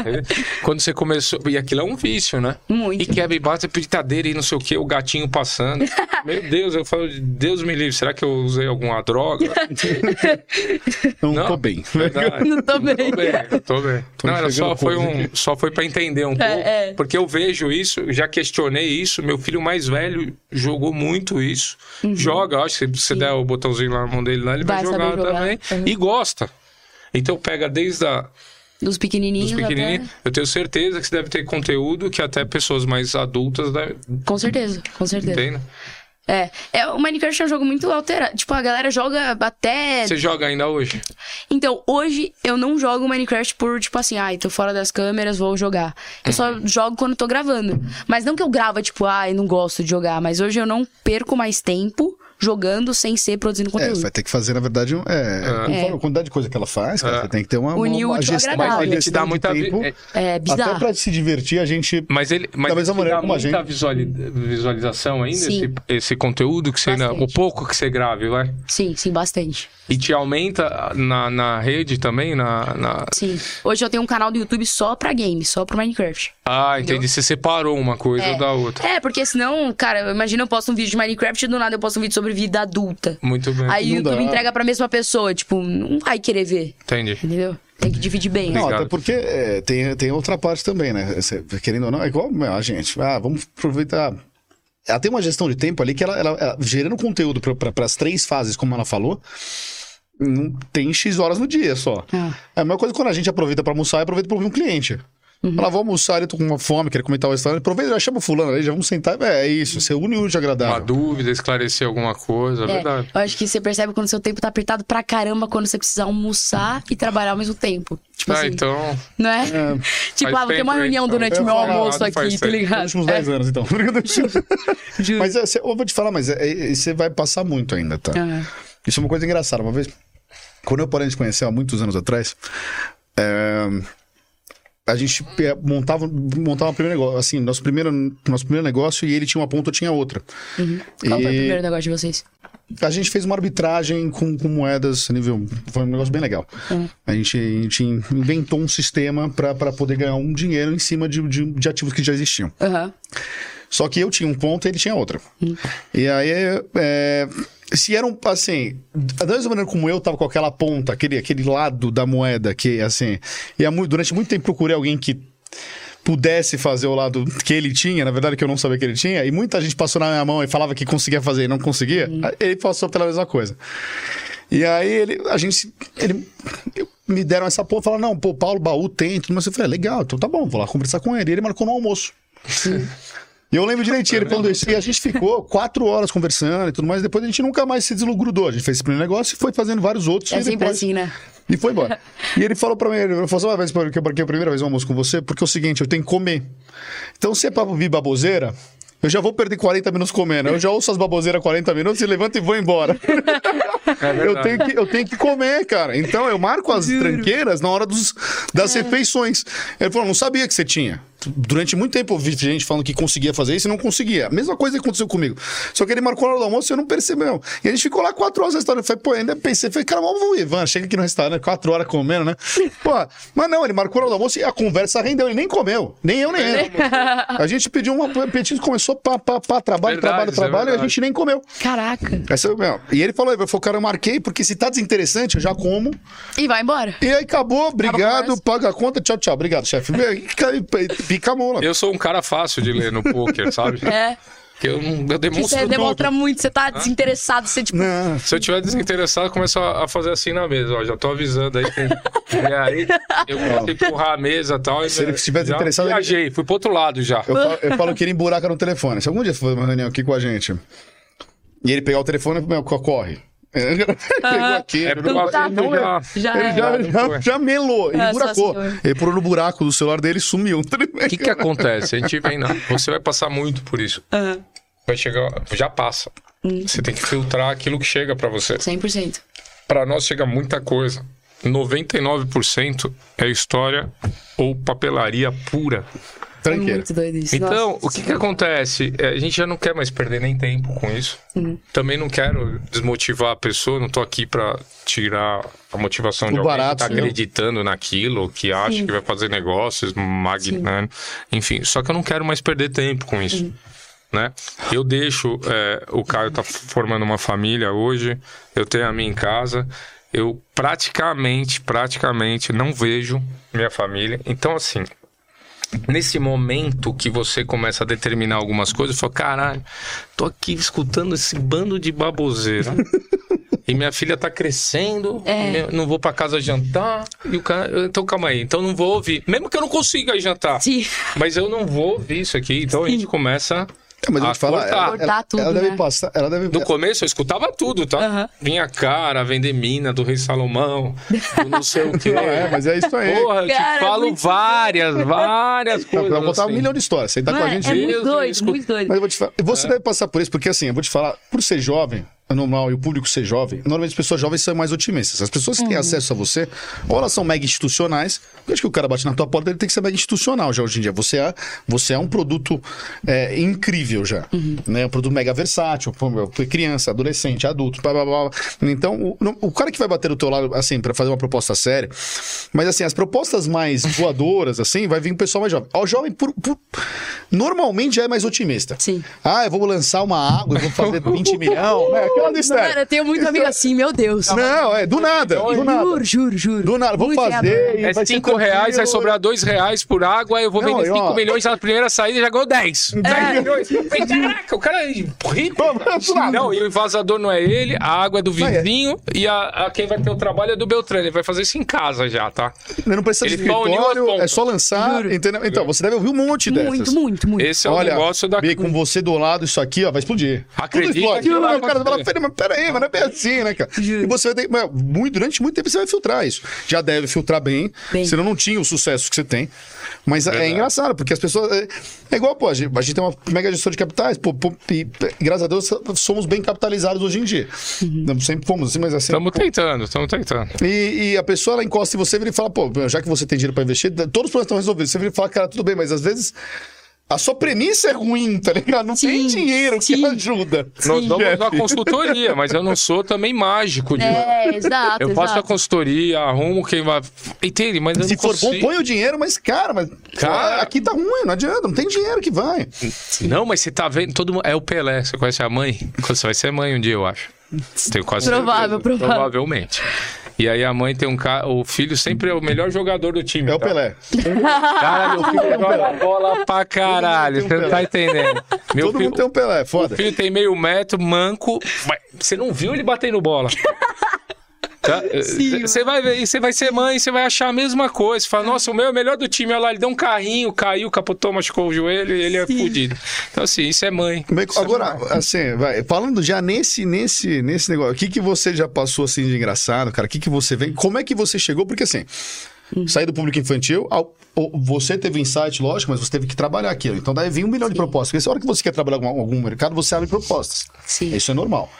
Quando você começou. E aquilo é um vício, né? Muito. E quebra e bate, britadeira e não sei o que, o gatinho passando. Meu Deus, eu falo, Deus me livre, será que eu usei alguma droga? Não, Não. Bem. Verdade. Não tô bem. Tô bem, tô bem. Tô não, era só foi, um, só foi pra entender um pouco. é. Porque eu vejo isso, já questionei isso. Meu filho mais velho jogou muito isso. Joga, acho que se você der o botãozinho lá na mão dele lá, ele vai, Vai jogar, jogar. também. Uhum. E gosta. Então pega desde a, Dos pequenininhos, dos pequenininhos. até... Eu tenho certeza que você deve ter conteúdo que até pessoas mais adultas devem. Com certeza, com certeza. Né? É, é, o Minecraft é um jogo muito alterado. Tipo, a galera joga até. Você joga ainda hoje? Então, hoje eu não jogo Minecraft por, tipo assim, ai, tô fora das câmeras, vou jogar. Eu só Uhum. jogo quando tô gravando. Mas não que eu grava, tipo, ai, não gosto de jogar. Mas hoje eu não perco mais tempo jogando sem ser produzindo É, conteúdo. você vai ter que fazer, na verdade, um- é, conforme a quantidade de coisa que ela faz, cara, É. você tem que ter uma, uma, Unir o uma útil ao gestão, uma Mas ele te gestão dá muita tempo. é- É Até bizarro. pra se divertir, a gente... Mas ele, mas ele te maneira dá como a muita gente- visuali- visualização ainda, Sim. esse, esse conteúdo que você ainda, o pouco que você grave, vai? Sim, sim, bastante. E te aumenta na, na rede também? Na, na... Sim. Hoje eu tenho um canal do YouTube só pra games, só pro Minecraft. Ah, entendi. Você separou uma coisa É. da outra. É, porque senão, cara, imagina eu posto um vídeo de Minecraft e do nada eu posto um vídeo sobre vida adulta. Muito bem. Aí o Não dá. YouTube entrega pra mesma pessoa, tipo, não vai querer ver, Entendi. entendeu? Tem que dividir bem. Não, até porque é, tem, tem outra parte também, né? Você, querendo ou não, é igual meu, a gente. Ah, vamos aproveitar. Ela tem uma gestão de tempo ali que ela, ela- ela- gerando conteúdo para as três fases, como ela falou, não tem X horas no dia só. Ah. É a mesma coisa quando a gente aproveita para almoçar e aproveita para ouvir um cliente. Uhum. Fala, vou almoçar, eu tô com uma fome, quero comentar o restaurante. Aproveita, já chama o fulano ali, já vamos sentar. É, é isso, você une o útil ao Uma agradável. dúvida, esclarecer alguma coisa, é, É, verdade. eu acho que você percebe quando seu tempo tá apertado pra caramba, quando você precisa almoçar e trabalhar ao mesmo tempo. Tipo ah, assim, então. não é? tipo, Faz ah, vou ter uma reunião então. durante o meu falar, almoço aqui, tá tempo. Nos ligado? últimos É, 10 anos, então. mas é, cê- eu vou te falar, mas é, é, você vai passar muito ainda, tá? Ah, Isso é uma coisa engraçada. Uma vez, quando eu parei de conhecer há muitos anos atrás, é, a gente montava, montava primeiro negócio, assim, nosso primeiro, nosso primeiro negócio e ele tinha uma ponta, eu tinha outra. Qual foi o E primeiro negócio de vocês? a gente fez uma arbitragem com, com moedas a nível. Foi um negócio bem legal. A, gente, a gente inventou um sistema para poder ganhar um dinheiro em cima de, de, de ativos que já existiam. Aham. Só que eu tinha um ponto e ele tinha outra. E aí, é, se eram, assim, da mesma maneira como eu tava com aquela ponta, aquele, aquele lado da moeda, que, assim, e durante muito tempo procurei alguém que pudesse fazer o lado que ele tinha, na verdade que eu não sabia que ele tinha, e muita gente passou na minha mão e falava que conseguia fazer e não conseguia, ele passou pela mesma coisa. E aí ele, a gente, ele, me deram essa porra, falaram, não, pô, Paulo Baú tem, tudo mais. Eu falei, legal, então tá bom, vou lá conversar com ele. E ele marcou no almoço. E eu lembro direitinho, ele falando isso. E a gente ficou quatro horas conversando e tudo mais. Depois a gente nunca mais se deslogrudou. A gente fez esse primeiro negócio e foi fazendo vários outros. É e sempre depois... assim, né? E foi embora. e ele falou pra mim, ele falou, uma vez que eu marquei a primeira vez um almoço com você, porque é o seguinte, eu tenho que comer. Então, se é pra ouvir baboseira, Eu já vou perder 40 minutos comendo. Eu já ouço as baboseiras 40 minutos e levanto e vou embora. É eu, tenho que, eu tenho que comer, cara. Então eu marco as tranqueiras na hora dos, das É. refeições. Ele falou: não sabia que você tinha. Durante muito tempo eu vi gente falando que conseguia fazer isso e não conseguia. A mesma coisa que aconteceu comigo. Só que ele marcou na hora do almoço e eu não percebeu. E a gente ficou lá quatro horas no restaurante. Eu falei, pô, ainda pensei, falei, cara, vamos Ivan, chega aqui no restaurante, quatro horas comendo, né? Pô, mas não, ele marcou na hora do almoço e a conversa rendeu. Ele nem comeu. Nem eu, nem ele. A gente pediu um petisco, começou pá, pá, pá, trabalho, Verdade, trabalho, é trabalho, e a gente nem comeu. Caraca. Essa, meu, e ele falou, ele falou, cara, eu marquei, porque se tá desinteressante, eu já como. E vai embora. E aí acabou, obrigado, paga a conta, tchau, tchau, obrigado, chefe. Pica a mão lá. Eu sou um cara fácil de ler no poker, sabe? É. Que eu, não- eu demonstro você tudo. demonstra muito, você tá desinteressado, você tipo. Não, Se eu tiver desinteressado, eu começo a fazer assim na mesa, ó. Já tô avisando aí. que- E aí, eu a empurrar a mesa e tal. e Se ele estiver desinteressado, ele- Viajei, fui pro outro lado já. eu falo, eu falo que ele emburaca no telefone. Se algum dia for fazer uma reunião aqui com a gente e ele pegar o telefone, meu, corre. Pegou aqui, É ele porque não- não já. Já ele já, já, já melou, ele É, só emburacou. assim, ele pulou no buraco do celular dele e sumiu. O que que acontece? A gente vem na... Você vai passar muito por isso. Aham. Vai chegar... Já passa. Hum. Você tem que filtrar aquilo que chega pra você. 100%. Pra nós chega muita coisa. 99% é história ou papelaria pura. É Tranqueira. muito doido isso. Então, Nossa. o que que acontece? É, a gente já não quer mais perder nem tempo com isso. Uhum. Também não quero desmotivar a pessoa, não tô aqui pra tirar a motivação de O alguém barato, que tá né? acreditando naquilo, que acha Sim. que vai fazer negócios magnânimos. Enfim, só que eu não quero mais perder tempo com isso. Uhum. Né? Eu deixo, é, o Caio tá formando uma família hoje, eu tenho a minha em casa, eu praticamente, praticamente não vejo minha família. Então, assim, nesse momento que você começa a determinar algumas coisas, eu falo, caralho, tô aqui escutando esse bando de baboseira. e minha filha tá crescendo, É. não vou pra casa jantar, e o cara, então calma aí, então não vou ouvir. Mesmo que eu não consiga jantar, Sim. mas eu não vou ouvir isso aqui, então a Sim. gente começa É, mas eu vou te falar, cortar. ela, ela, Cortar tudo, ela deve né? passar, ela deve... No começo eu escutava tudo, tá? Aham. Vinha cara, vender mina do Rei Salomão, do não sei o quê. É, mas é isso aí. Porra, eu te Cara, é falo muito várias, várias coisas. pra contar um assim. milhão de histórias. Você tá com a É, gente é muito doido, muito doido. Mas eu vou te falar, É. você deve passar por isso, porque assim, eu vou te falar, por ser jovem, é normal, e o público ser jovem, normalmente as pessoas jovens são mais otimistas. As pessoas que têm Uhum. acesso a você, ou elas são mega institucionais, eu acho que o cara bate na tua porta, ele tem que ser mega institucional já hoje em dia. Você é, você é um produto é, incrível já. Uhum. Né? Um produto mega versátil, criança, adolescente, adulto, blá, blá, blá. Então, o, o cara que vai bater do teu lado, assim, pra fazer uma proposta séria, mas assim, as propostas mais voadoras, assim, vai vir um pessoal mais jovem. O jovem, por- por- normalmente, já é mais otimista. Sim. Ah, eu vou lançar uma água, eu vou fazer 20 milhões. É, aquela do Cara, eu tenho muito amigo assim, meu Deus. Não, é do nada, do nada. Juro, juro, juro. Do nada, vou fazer. É vai ser 5 reais, vai sobrar 2 reais por água, eu vou vender e, 5 ó, milhões na primeira saída e já ganhou 10. 10 milhões. Caraca, o cara é rico. Não, e o invasor não é ele, a água é do é. vizinho e a, a quem vai ter o trabalho é do Beltrano. Ele vai fazer isso em casa já, tá? Ele não precisa de Ele as escritório, é só lançar, entendeu? Então, você deve ouvir um monte dessas. Muito, muito, muito. Esse é o Olha, negócio da. Bi, com você do lado, isso aqui, ó, vai explodir. Acredita Tudo explode. que vai o cara fala, acontecer. Peraí, mas peraí, mas não é bem assim, né, cara? E você vai ter, mas muito, durante muito tempo você vai filtrar isso. Já deve filtrar bem, Bem. senão não tinha o sucesso que você tem. Mas é Verdade. engraçado, porque as pessoas. É, é igual, pô, a gente, a gente tem uma mega gestora de capitais, pô, pô, e, graças a Deus somos bem capitalizados hoje em dia. Não Sempre fomos assim, mas assim. Estamos tentando, estamos tentando. E, e a pessoa ela encosta em você vira e fala, pô, já que você tem dinheiro pra investir, todos os problemas estão resolvidos. Você vira e fala, cara, tudo bem, mas às vezes a sua premissa é ruim, tá ligado? Não tem Sim, dinheiro que sim. ajuda. Nós damos uma consultoria, mas eu não sou também mágico. De... É, exato, Eu faço a exato. consultoria, arrumo quem vai. Entende? Mas eu Se não for consigo. bom, põe o dinheiro, mas, cara, mas Cara. aqui tá ruim, não adianta, não tem dinheiro que vai. Não, mas você tá vendo, todo mundo. É o Pelé, você conhece a mãe? Você vai ser mãe um dia, eu acho. Tenho quase Provável, certeza. provável. Provavelmente. E aí a mãe tem um cara. O filho sempre é o melhor jogador do time. É o tá? Pelé. Cara, meu filho joga bola pra caralho. Todo Você não um tá entendendo. Meu Todo filho, mundo tem um Pelé, o foda. filho tem meio metro, manco. mas Você não viu ele batendo bola? Tá? Você vai ver, você vai ser mãe, você vai achar a mesma coisa. Você fala, nossa, o meu é o melhor do time. Olha lá, ele deu um carrinho, caiu, capotou, machucou o joelho e ele é fudido. Então, assim, isso é mãe. Bem, Isso é Agora, mãe. assim, vai, falando já nesse, nesse, nesse negócio, o que, que você já passou assim de engraçado, cara? O que, que você vem? Como é que você chegou? Porque assim, sair do público infantil, ao- você teve insight, lógico, mas você teve que trabalhar aquilo. Então daí vem um milhão de propostas. Porque a hora que você quer trabalhar com algum mercado, você abre propostas. Sim. Isso é normal.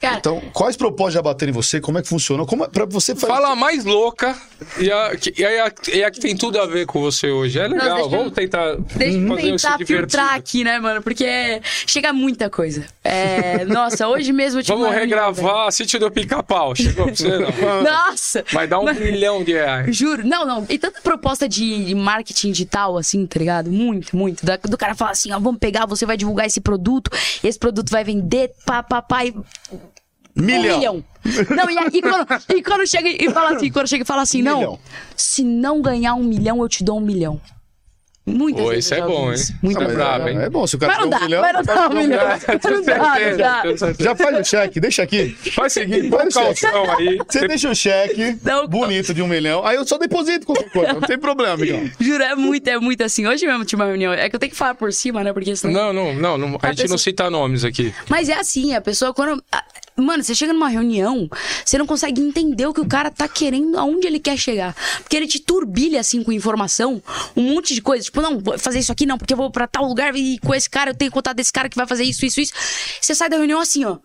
Cara- então, quais propostas já bateram em você? Como é que funciona? Como é, pra você fazer. Fala a mais louca e a, que- e a, e a que tem tudo a ver com você hoje. É legal, eu- vamos tentar Deixa eu tentar filtrar aqui, né, mano? Porque chega muita coisa. É, nossa, hoje mesmo eu tive Vamos regravar Sítio do Pica-Pau. Chegou pra você, não? Nossa! Vai dar um Mas- milhão de reais. Juro, não, não. E tanta proposta de marketing digital, assim, tá ligado? Muito, muito. Da- do cara falar assim, ó, vamos pegar, você vai divulgar esse produto, esse produto vai vender, pá, pá, pá, e Milhão. Um milhão. Não, e, e quando, e quando chega e fala assim, quando chega e fala assim, não, milhão. se não ganhar um milhão, eu te dou um milhão. Muitas Pô, eu é bom, isso. hein? Muitas Isso é brabo, hein? É bom, se o cara Mas não dá, um milhão. mas não dá um milhão. Não não. Já faz o cheque, deixa aqui. Faz o seguinte, Faz põe o calção aí. Você deixa o cheque Não, bonito de um milhão, aí eu só deposito qualquer coisa, não tem problema, amigão. Juro, é muito, é muito assim. Hoje mesmo tinha uma reunião. É que eu tenho que falar por cima, né? Porque senão. Não, não, não, não, a gente não pessoa- cita nomes aqui. Mas é assim, a pessoa quando. Mano, você chega numa reunião, você não consegue entender o que o cara tá querendo, aonde ele quer chegar. Porque ele te turbilha, assim, com informação, um monte de coisa. Tipo, não, vou fazer isso aqui não, porque eu vou pra tal lugar e com esse cara, eu tenho contato desse cara que vai fazer isso, isso, isso. Você sai da reunião assim, ó.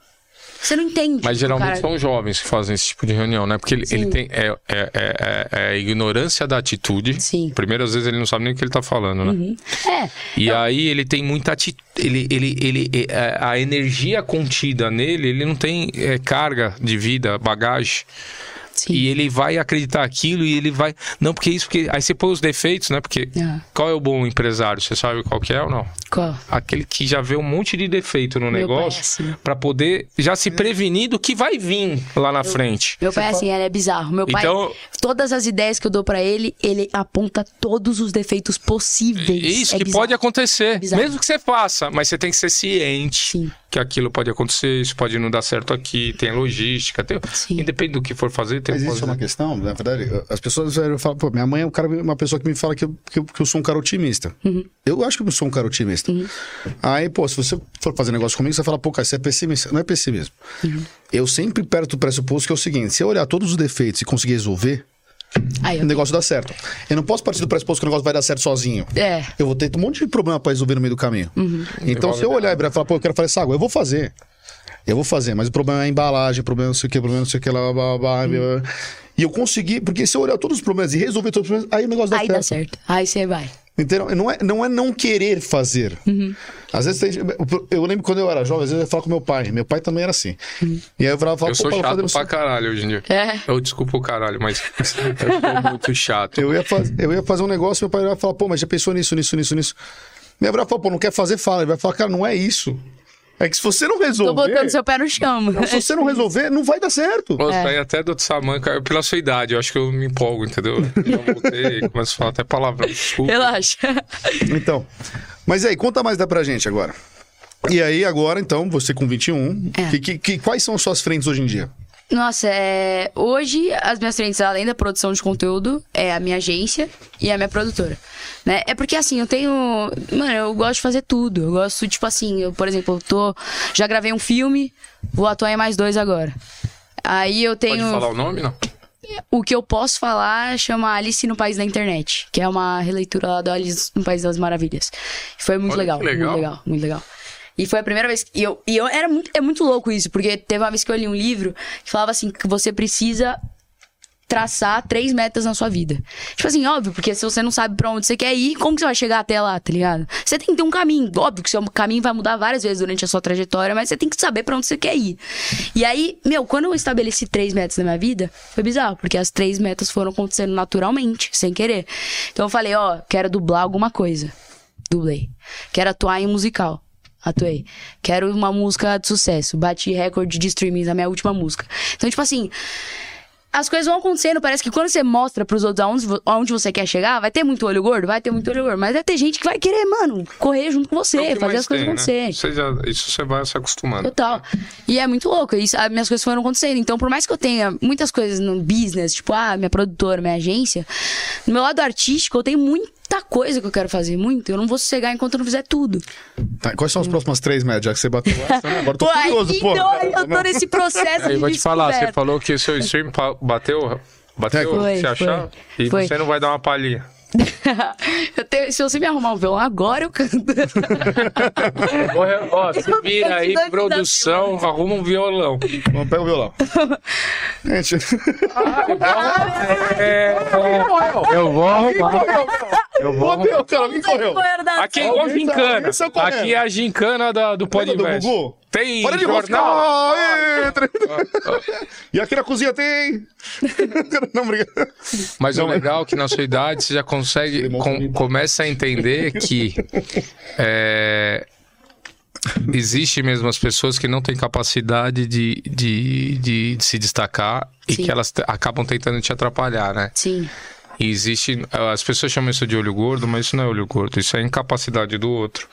Você não entende. Mas geralmente cara- são jovens que fazem esse tipo de reunião, né? Porque ele, ele tem. É, é, é, é- é a ignorância da atitude. Sim. Primeiro, às vezes, ele não sabe nem o que ele tá falando, né? É. E aí ele tem muita atitude. Ele, ele, ele, é, a energia contida nele, ele não tem é, carga de vida, bagagem. Sim. E ele vai acreditar aquilo e ele vai. Não, porque isso, porque. Aí você põe os defeitos, né? Porque Ah. qual é o bom empresário? Você sabe qual que é ou não? Qual? Aquele que já vê um monte de defeito no Meu negócio pra poder já se prevenir do que vai vir lá na frente. Meu pai, assim, ele é bizarro. Meu pai, Então- todas as ideias que eu dou pra ele, ele aponta todos os defeitos possíveis. Isso É que bizarro. pode acontecer. Bizarro. Mesmo que você faça, mas você tem que ser ciente Sim. que aquilo pode acontecer, isso pode não dar certo aqui, tem logística, tem... Sim. independente do que for fazer, tem Mas que isso é fazer. uma questão, na verdade, as pessoas falam, pô, minha mãe é um cara, uma pessoa que me fala que eu, que eu, que eu sou um cara otimista. Eu acho que eu sou um cara otimista. Aí, pô, se você for fazer negócio comigo, você fala, pô, cara, você é pessimista. Não é pessimismo. Eu sempre perto do pressuposto que é o seguinte: se eu olhar todos os defeitos e conseguir resolver, Aí, o negócio dá certo. Eu não posso partir do pressuposto que o negócio vai dar certo sozinho. É. Eu vou ter um monte de problema pra resolver no meio do caminho. Então, Envolve se eu olhar e e falar, pô, eu quero fazer essa água, eu vou fazer. Eu vou fazer, mas o problema é a embalagem, o problema é não sei o que, o problema é não sei o que, lá, blá, blá, blá, blá, blá. E eu consegui, porque se eu olhar todos os problemas e resolver todos os problemas, aí o negócio dá Aí certo. dá certo. Aí você vai. Entendeu? Não é, não é não querer fazer. Às vezes tem, eu lembro quando eu era jovem, às vezes eu ia falar com meu pai. Meu pai também era assim. E aí eu falava, Eu sou chato fazer pra caralho hoje em dia. É. Eu desculpa o caralho, mas eu sou muito chato. Eu ia, faz, eu ia fazer um negócio, meu pai ia falar, pô, mas já pensou nisso, nisso, nisso, nisso. Minha brava falou, pô, não quer fazer, fala. Ele vai falar, cara, não é isso. É que se você não Tô resolver. botando seu pé no chão. mano. Se você não resolver, não vai dar certo. Pô, É. saí até do outro Samanca pela sua idade. Eu acho que eu me empolgo, entendeu? Eu voltei, começo a falar até palavrão. Desculpa. Relaxa. Então. Mas aí, conta mais dá pra gente agora. E aí, agora, então, você com 21, É. que, que, que- quais são as suas frentes hoje em dia? Nossa, é... hoje as minhas frentes, além da produção de conteúdo, é a minha agência e a minha produtora. Né? É porque assim, eu tenho. Mano, eu gosto de fazer tudo. Eu gosto, tipo assim, eu, por exemplo, eu tô. Já gravei um filme, vou atuar em mais dois agora. Aí eu Pode tenho. falar o nome, não? O que eu posso falar chama Alice no País da Internet, que é uma releitura lá do Alice no País das Maravilhas. Foi muito Olha legal, legal. muito legal, muito legal. E foi a primeira vez que e eu, e eu era muito, é muito louco isso, porque teve uma vez que eu li um livro que falava assim que você precisa traçar três metas na sua vida. Tipo assim, óbvio, porque se você não sabe pra onde você quer ir, como que você vai chegar até lá, tá ligado? Você tem que ter um caminho. Óbvio que seu caminho vai mudar várias vezes durante a sua trajetória, mas você tem que saber pra onde você quer ir. E aí, meu, quando eu estabeleci três metas na minha vida, foi bizarro, porque as três metas foram acontecendo naturalmente, sem querer. Então eu falei, ó, quero dublar alguma coisa. Dublei. Quero atuar em musical. Atuei. Quero uma música de sucesso. Bati recorde de streaming na minha última música. Então, tipo assim, as coisas vão acontecendo. Parece que quando você mostra pros outros aonde, aonde você quer chegar, vai ter muito olho gordo? Vai ter muito olho gordo. Mas vai ter gente que vai querer, mano, correr junto com você, É fazer as coisas tem, né? acontecerem. Você já- isso você vai se acostumando. Total. E é muito louco. Isso, as minhas coisas foram acontecendo. Então, por mais que eu tenha muitas coisas no business, tipo, ah, minha produtora, minha agência, no meu lado artístico, eu tenho muita coisa que eu quero fazer, muito. Eu não vou sossegar enquanto eu não fizer tudo. Tá, quais são as próximas três médias? Já que você bateu essa, né? agora eu tô curioso, pô. então, eu tô nesse processo eu vou te falar, você falou que seu stream bateu Bateu? Foi, se achar? foi. E Foi. você não vai dar uma palhinha. Eu tenho- se você me arrumar um violão agora, eu canto. Ó, se Eu vira aí, produção, arruma um violão. Vamos, pega o violão. Gente, É, eu vou arrumar. Eu vou. Meu, cara, alguém correu. Aqui é igual gincana. correndo. Aqui é a gincana da, do. Gugu? Tem Para de jornal. moscar! Entra. E aqui na cozinha tem. Não, obrigado. Mas o legal é que na sua idade você já consegue, com- começa a entender que é, existe mesmo as pessoas que não têm capacidade de, de, de, de se destacar e Sim. que elas acabam tentando te atrapalhar, né? Sim. E existe. As pessoas chamam isso de olho gordo, mas isso não é olho gordo, isso é incapacidade do outro.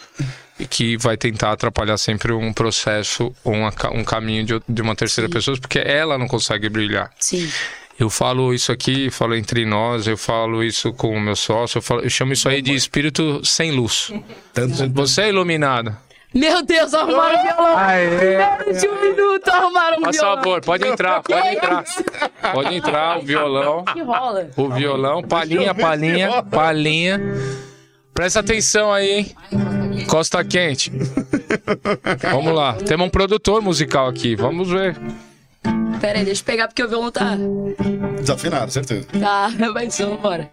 E que vai tentar atrapalhar sempre um processo ou uma um caminho de, de uma terceira pessoa, porque ela não consegue brilhar. Sim. Eu falo isso aqui, falo entre nós, eu falo isso com o meu sócio, eu, falo- eu chamo isso aí de espírito sem luz. Você é iluminado. Meu Deus, arrumaram o violão. Menos de um minuto arrumaram o Por violão. favor, pode entrar, pode entrar. Pode entrar, o violão. Que rola. O violão, palhinha, palhinha, palhinha. Presta atenção aí, hein? Costa Quente. Vamos lá. Temos um produtor musical aqui. Vamos ver. Pera aí, deixa eu pegar porque o violão tá. Desafinado, certeza. Tá, vai ser, vambora.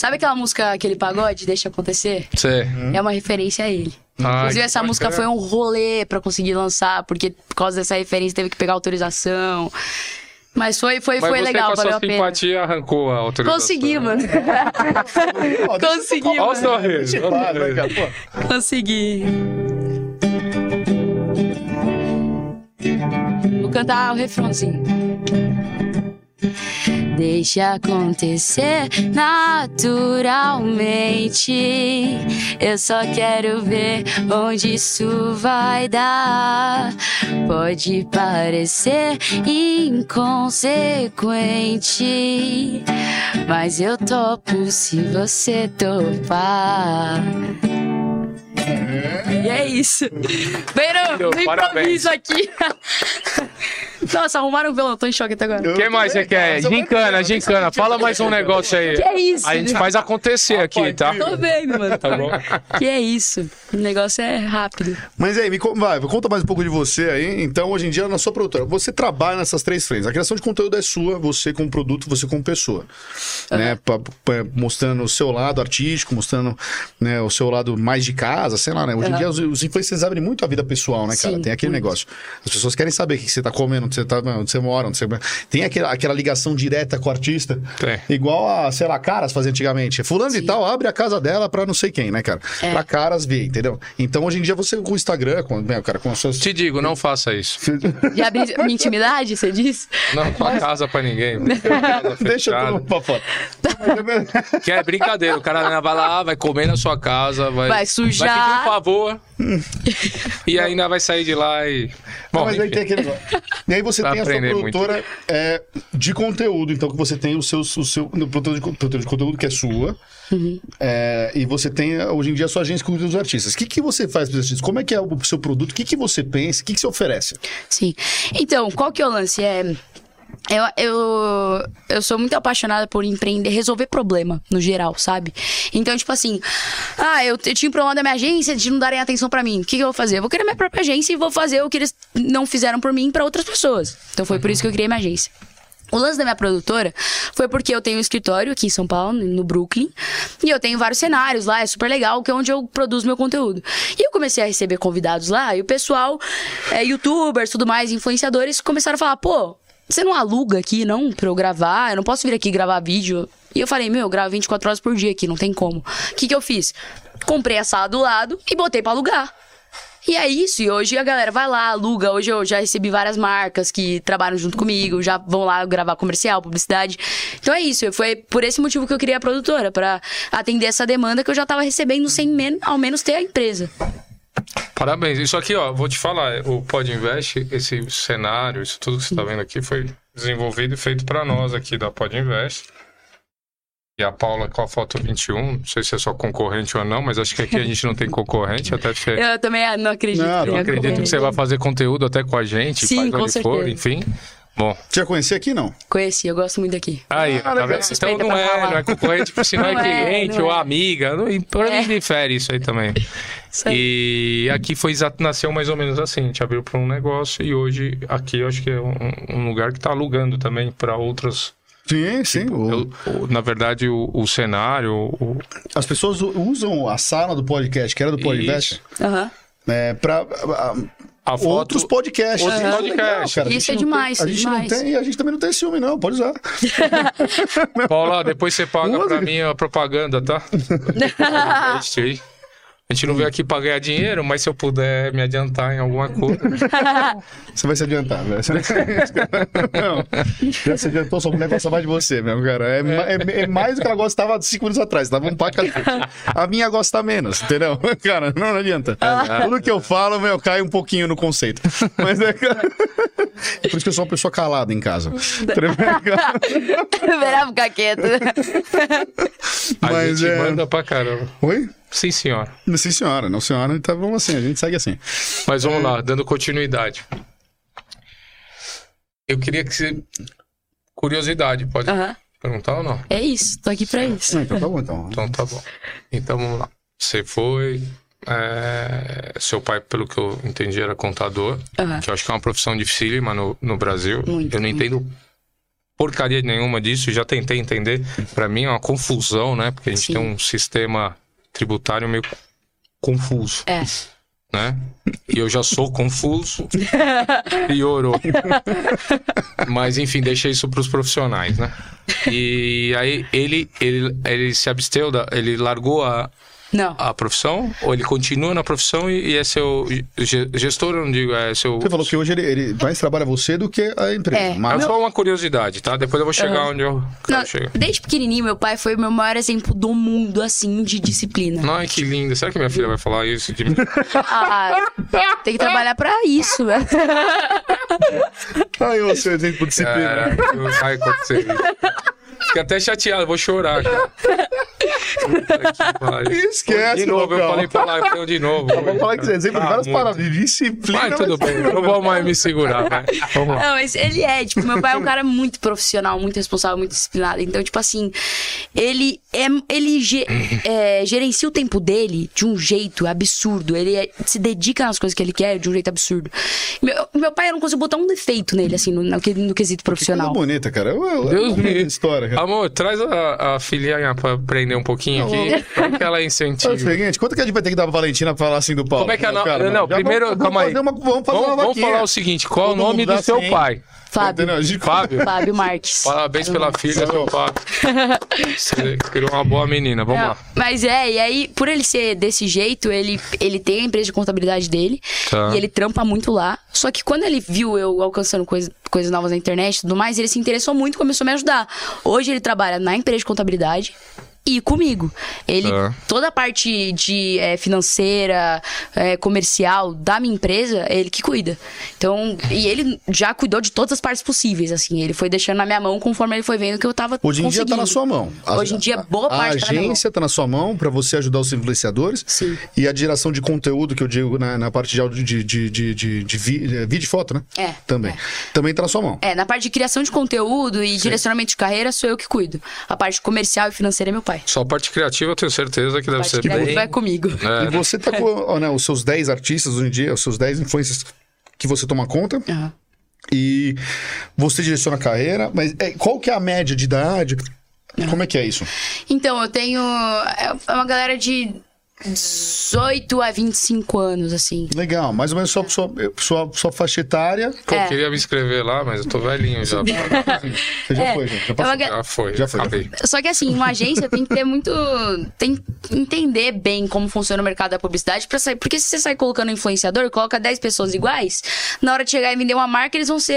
Sabe aquela música, aquele pagode, Deixa Acontecer? Você. É uma referência a ele. Ai, Inclusive, essa música foi um rolê pra conseguir lançar, porque por causa dessa referência teve que pegar autorização. Mas foi, foi, Mas foi você legal, valeu sua a pena. simpatia arrancou a autorização. Consegui, mano. Consegui, mano. olha o Para, sorriso. Consegui. Vou cantar o refrãozinho. Deixa acontecer naturalmente. Eu só quero ver onde isso vai dar. Pode parecer inconsequente, mas eu topo se você topar. E é isso. Beirão, Meu, no improviso aqui. Nossa, arrumaram o violão, tô em choque até agora. O que mais você quer? Gincana, gincana. Fala mais um negócio aí. Que é isso? A gente faz acontecer aqui, tá? Tô vendo, mano. Tá bom? Que é isso? O negócio é rápido. Mas aí, me vai, conta mais um pouco de você aí. Então, hoje em dia, na sua produtora, você trabalha nessas três frentes. A criação de conteúdo é sua, você como produto, você como pessoa. Né? Pa- pa- mostrando o seu lado artístico, mostrando né, o seu lado mais de casa, sei lá, né? Hoje em dia, os, os influencers abrem muito a vida pessoal, né, cara? Sim, Tem aquele muito. negócio. As pessoas querem saber o que você tá comendo, onde você, tá, onde você mora, onde você... Tem aquela, aquela ligação direta com o artista. Tem. Igual a, sei lá, Caras fazia antigamente. Fulano e tal abre a casa dela pra não sei quem, né, cara? É. Pra Caras ver, entendeu? Então, hoje em dia, você com o Instagram, com, né, cara, com as suas... Te digo, não faça isso. De abrir minha intimidade, você disse? Não dá casa pra ninguém. Casa Deixa tudo pra fora. Que é brincadeira. O cara vai lá, vai comer na sua casa, vai, Vai sujar. Vai pedir um favor. e ainda vai sair de lá e. Bom, Mas aí tem aquele aí você tem a sua produtora é, de conteúdo, então que você tem o seu, o seu produtor, de, produtor de conteúdo que é sua. Uhum. É, e você tem hoje em dia a sua agência com os artistas. O que, que você faz para os artistas? Como é que é o seu produto? O que, que você pensa? O que, que você oferece? Sim. Então, qual que é o lance? É. Eu, eu, eu sou muito apaixonada por empreender, resolver problema, no geral, sabe? Então, tipo assim, ah, eu, eu tinha um problema da minha agência de não darem atenção pra mim. O que, que eu vou fazer? Eu vou criar minha própria agência e vou fazer o que eles não fizeram por mim pra outras pessoas. Então, foi por isso que eu criei minha agência. O lance da minha produtora foi porque eu tenho um escritório aqui em São Paulo, no Brooklyn, e eu tenho vários cenários lá, é super legal, que é onde eu produzo meu conteúdo. E eu comecei a receber convidados lá, e o pessoal, é, youtubers, tudo mais, influenciadores, começaram a falar, pô, você não aluga aqui, não, pra eu gravar? Eu não posso vir aqui gravar vídeo. E eu falei, meu, eu gravo 24 horas por dia aqui, não tem como. O que que eu fiz? Comprei a sala do lado e botei pra alugar. E é isso, e hoje a galera vai lá, aluga. Hoje eu já recebi várias marcas que trabalham junto comigo, já vão lá gravar comercial, publicidade. Então é isso, foi por esse motivo que eu criei a produtora, pra atender essa demanda que eu já tava recebendo sem ao menos ter a empresa. Parabéns. Isso aqui, ó, vou te falar, o Pod Invest, esse cenário, isso tudo que você tá vendo aqui foi desenvolvido e feito pra nós aqui da Pod Invest. E a Paula com a foto 21, não sei se é só concorrente ou não, mas acho que aqui a gente não tem concorrente, até porque Eu também ah, não acredito. Não, que acredito que você vai fazer conteúdo até com a gente, Sim, faz com onde for, certeza. enfim. Bom, Você já conhecia aqui, não? Conheci, eu gosto muito daqui. aí, Ah, tá vendo? Então não é, não é concorrente, porque se não é Não é, cliente não ou é. amiga, não, pra É. mim difere isso aí também. Isso aí. E aqui foi exato, nasceu mais ou menos assim, a gente abriu para um negócio e hoje aqui eu acho que é um, um lugar que tá alugando também para outras. Sim, sim. o- Eu- o- na verdade, o, o cenário, o, As pessoas usam a sala do podcast, que era do Podcast. Aham. é, pra a- a foto. outros podcasts. Outros Isso é podcasts. legal, Isso é não demais, tem- A é gente não demais. tem e a gente também não tem ciúme, não. Pode usar. Paula, depois você paga Usa. pra mim a propaganda, tá? Este aí. A gente não veio aqui pra ganhar dinheiro, mas se eu puder me adiantar em alguma coisa. Você vai se adiantar, velho. Você não, já se adiantou, sua mulher gosta mais de você mesmo, cara. É, é- é mais do que ela gostava cinco minutos atrás. Tava um cacete. A minha gosta menos, entendeu? Cara, não, não adianta. Tudo que eu falo, meu, cai um pouquinho no conceito. Mas é. Por isso que eu sou uma pessoa calada em casa. Verá ficar quieto. A Mas gente é- manda pra caramba. Oi? Sim, senhora. Sim, senhora. Não, senhora. Então vamos assim, a gente segue assim. Mas vamos lá, dando continuidade. Eu queria que você. Curiosidade, pode perguntar ou não? É isso, tô aqui pra isso. Então tá bom, então. Então tá bom. Então vamos lá. Você foi. é, Seu pai, pelo que eu entendi, era contador. Que eu acho que é uma profissão dificílima no, no Brasil. Muito, eu não muito. entendo porcaria nenhuma disso. Já tentei entender. Pra mim é uma confusão, né? Porque a gente Sim. tem um sistema tributário meio confuso, É. né? E eu já sou confuso. Piorou. Mas enfim, deixa isso pros profissionais, né? E aí ele, ele, ele se absteu, da, ele largou a, Não. a profissão? Ou ele continua na profissão e, e é seu ge- gestor, eu não digo, é seu... Você falou que hoje ele, ele mais trabalha você do que a empresa. É. Mas É só uma curiosidade, tá? Depois eu vou chegar Aham. onde eu quero Não, chegar. desde pequenininho, meu pai foi o meu maior exemplo do mundo, assim, de disciplina. Ai, que linda. Será que minha filha vai falar isso de mim? Ah, tem que trabalhar pra isso, né? Ai, o seu exemplo de disciplina. Caraca, não vai acontecer isso. Fiquei até chateado, vou chorar, cara. Puta que. Esquece, De novo, eu local. falei palavrão de novo. Vamos falar que você é exemplo de várias muito. de disciplina. Mas tudo mas- bem, não vou mais me segurar, vai. Vamos lá. Não, mas ele é, tipo, meu pai é um cara muito profissional, muito responsável, muito disciplinado. Então, tipo assim, ele é, ele ge- é, gerencia o tempo dele de um jeito absurdo. Ele é- se dedica nas coisas que ele quer de um jeito absurdo. Meu, meu pai, eu não consigo botar um defeito nele, assim, no, no, que- no quesito Coisa profissional. bonita, cara. Eu, eu, Deus eu- me- história, cara. Amor, traz a, a filhinha pra aprender um pouquinho aqui. Pra que ela É o incentive. seguinte, quanto que a gente vai ter que dar pra Valentina pra falar assim do Paulo? Como é que é. Cara, Não, já primeiro, vamos, calma aí. Fazer uma, vamos Vamos, vamos falar o seguinte: qual é o Todo nome do seu pai? Fábio. Fábio. Fábio Marques. Parabéns pela filha, seu Fábio. Você criou uma boa menina, vamos Não, lá. Mas é, e aí, por ele ser desse jeito, ele, ele tem a empresa de contabilidade dele. Tá. E ele trampa muito lá. Só que quando ele viu eu alcançando coisa, coisas novas na internet e tudo mais, ele se interessou muito e começou a me ajudar. Hoje ele trabalha na empresa de contabilidade. E comigo. Ele, Tá. toda a parte de é, financeira, é, comercial da minha empresa, é ele que cuida. Então, e ele já cuidou de todas as partes possíveis, assim. Ele foi deixando na minha mão conforme ele foi vendo que eu tava Hoje em dia tá na sua mão. A- Hoje em dia, boa parte A tá na agência tá na sua mão pra você ajudar os influenciadores. Sim. E a geração de conteúdo, que eu digo na, na parte de áudio, de, de, de, de, de eh, vídeo e foto, né? É, Também. é. Também tá na sua mão. É, na parte de criação de conteúdo e direcionamento de carreira sou eu que cuido. A parte comercial e financeira é meu pai. Só a parte criativa eu tenho certeza que A deve ser criativa bem. vai comigo. É, E você tá com né, os seus 10 artistas hoje em dia, os seus 10 influencers que você toma conta. Aham. E você direciona a carreira, mas é, qual que é a média de idade? Como é que é isso? Então, eu tenho. É uma galera de 18 a 25 anos, assim. Legal, mais ou menos sua, sua, sua, sua faixa etária. Pô, eu É. queria me inscrever lá, mas eu tô velhinho já. Você já É, foi, gente. Já é passou. uma Já foi, Já foi, acabei. Só que assim, uma agência tem que ter muito. tem que entender bem como funciona o mercado da publicidade para sair. Porque se você sai colocando influenciador, coloca 10 pessoas iguais, na hora de chegar e vender uma marca, eles vão ser.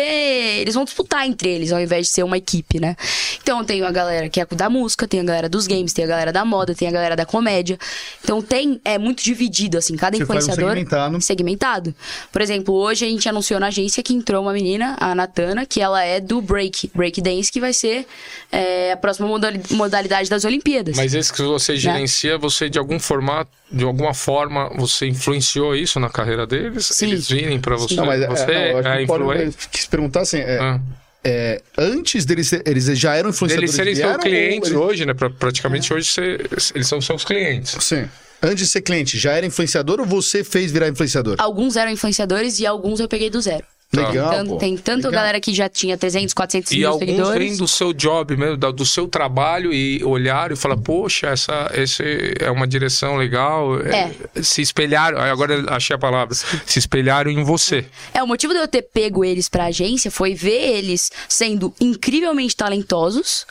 Eles vão disputar entre eles, ao invés de ser uma equipe, né? Então tem a galera que é da música, tem a galera dos games, tem a galera da moda, tem a galera da comédia. Então tem é muito dividido, assim, cada Você faz um influenciador. segmentado. segmentado. Por exemplo, hoje a gente anunciou na agência que entrou uma menina, a Natana, que ela é do break, break dance, que vai ser é, a próxima modali- modalidade das Olimpíadas. Mas esse que você gerencia, você de algum formato, de alguma forma, você influenciou isso na carreira deles? Sim. Eles virem pra você? Não, mas é, você não, é que pode- influente? eu quis perguntar assim, é, Ah. é, antes deles, ser- eles já eram influenciadores Eles serem vieram, seus clientes eles- hoje, né? Pra- Praticamente hoje você- eles são seus clientes. Sim. Antes de ser cliente, já era influenciador ou você fez virar influenciador? Alguns eram influenciadores e alguns eu peguei do zero. Legal, Tanto- pô. tem tanto Legal. galera que já tinha 300, 400 E mil alguns seguidores. vêm do seu job mesmo, do seu trabalho e olharam e falaram, poxa, essa esse é uma direção legal. É. Se espelharam, agora eu achei a palavra, se espelharam em você. É, o motivo de eu ter pego eles pra agência foi ver eles sendo incrivelmente talentosos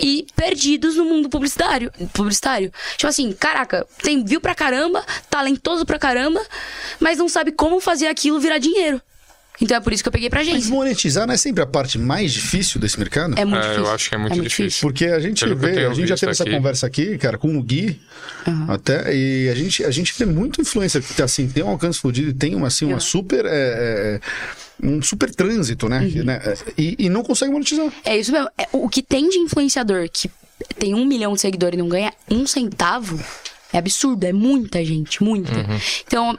e perdidos no mundo publicitário. publicitário. Tipo assim, caraca, tem viu pra caramba, talentoso pra caramba, mas não sabe como fazer aquilo virar dinheiro. Então é por isso que eu peguei pra Mas agência. monetizar não é sempre a parte mais difícil desse mercado? É muito É, eu difícil. acho que é muito difícil. Porque a gente Pelo eu vê, a gente já teve essa aqui. conversa aqui, cara, com o Gui, até, e a gente, a gente vê muito influencer que assim, tem um alcance fodido e tem uma, assim, uma super. é, é, um super trânsito, né? Uhum. né? E, e não consegue monetizar. É isso mesmo. É, o que tem de influenciador que tem um milhão de seguidores e não ganha um centavo. É absurdo, é muita gente, muita. Então,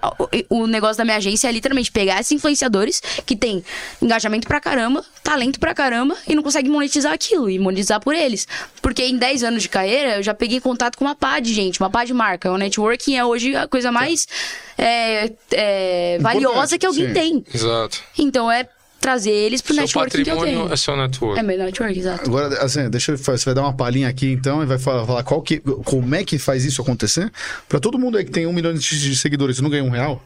o, o negócio da minha agência é literalmente pegar esses influenciadores que tem engajamento pra caramba, talento pra caramba e não consegue monetizar aquilo e monetizar por eles. Porque em 10 anos de carreira eu já peguei contato com uma pá de gente, uma pá de marca. O networking é hoje a coisa mais é, é, valiosa que alguém sim. tem. Exato. Então é trazer eles pro Seu networking que eu patrimônio tenho. é seu network. É meu network, exato. Agora, assim, deixa eu fazer, você vai dar uma palhinha aqui então e vai falar, falar qual que, como é que faz isso acontecer? Pra todo mundo aí que tem um milhão de, seguidores e não ganha um real.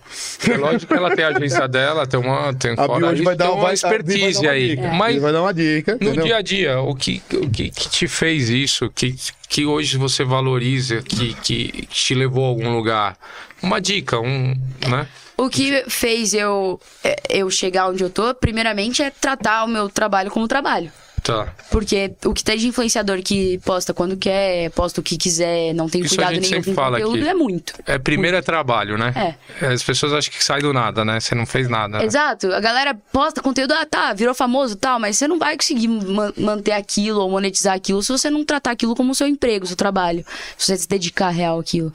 É lógico que ela tem a agência dela, tem uma, tem, A fora hoje vai dar, tem uma vai, dar expertise uma aí. dica. Mas vai dar uma dica. no entendeu? dia a dia, o que, o que, que te fez isso? Que, que hoje você valoriza, que, que te levou a algum lugar? Uma dica, um, né? O que fez eu, é, eu chegar onde eu tô, primeiramente, é tratar o meu trabalho como trabalho. Tá. Porque o que tem de influenciador que posta quando quer, posta o que quiser, não tem Isso a cuidado gente nenhum sempre fala conteúdo, aqui. é muito. É, primeiro é trabalho, né? É. As pessoas acham que sai do nada, né? Você não fez nada. né? Exato. A galera posta conteúdo, ah, tá, virou famoso tal, mas você não vai conseguir ma- manter aquilo ou monetizar aquilo se você não tratar aquilo como seu emprego, seu trabalho. Se você se dedicar real àquilo.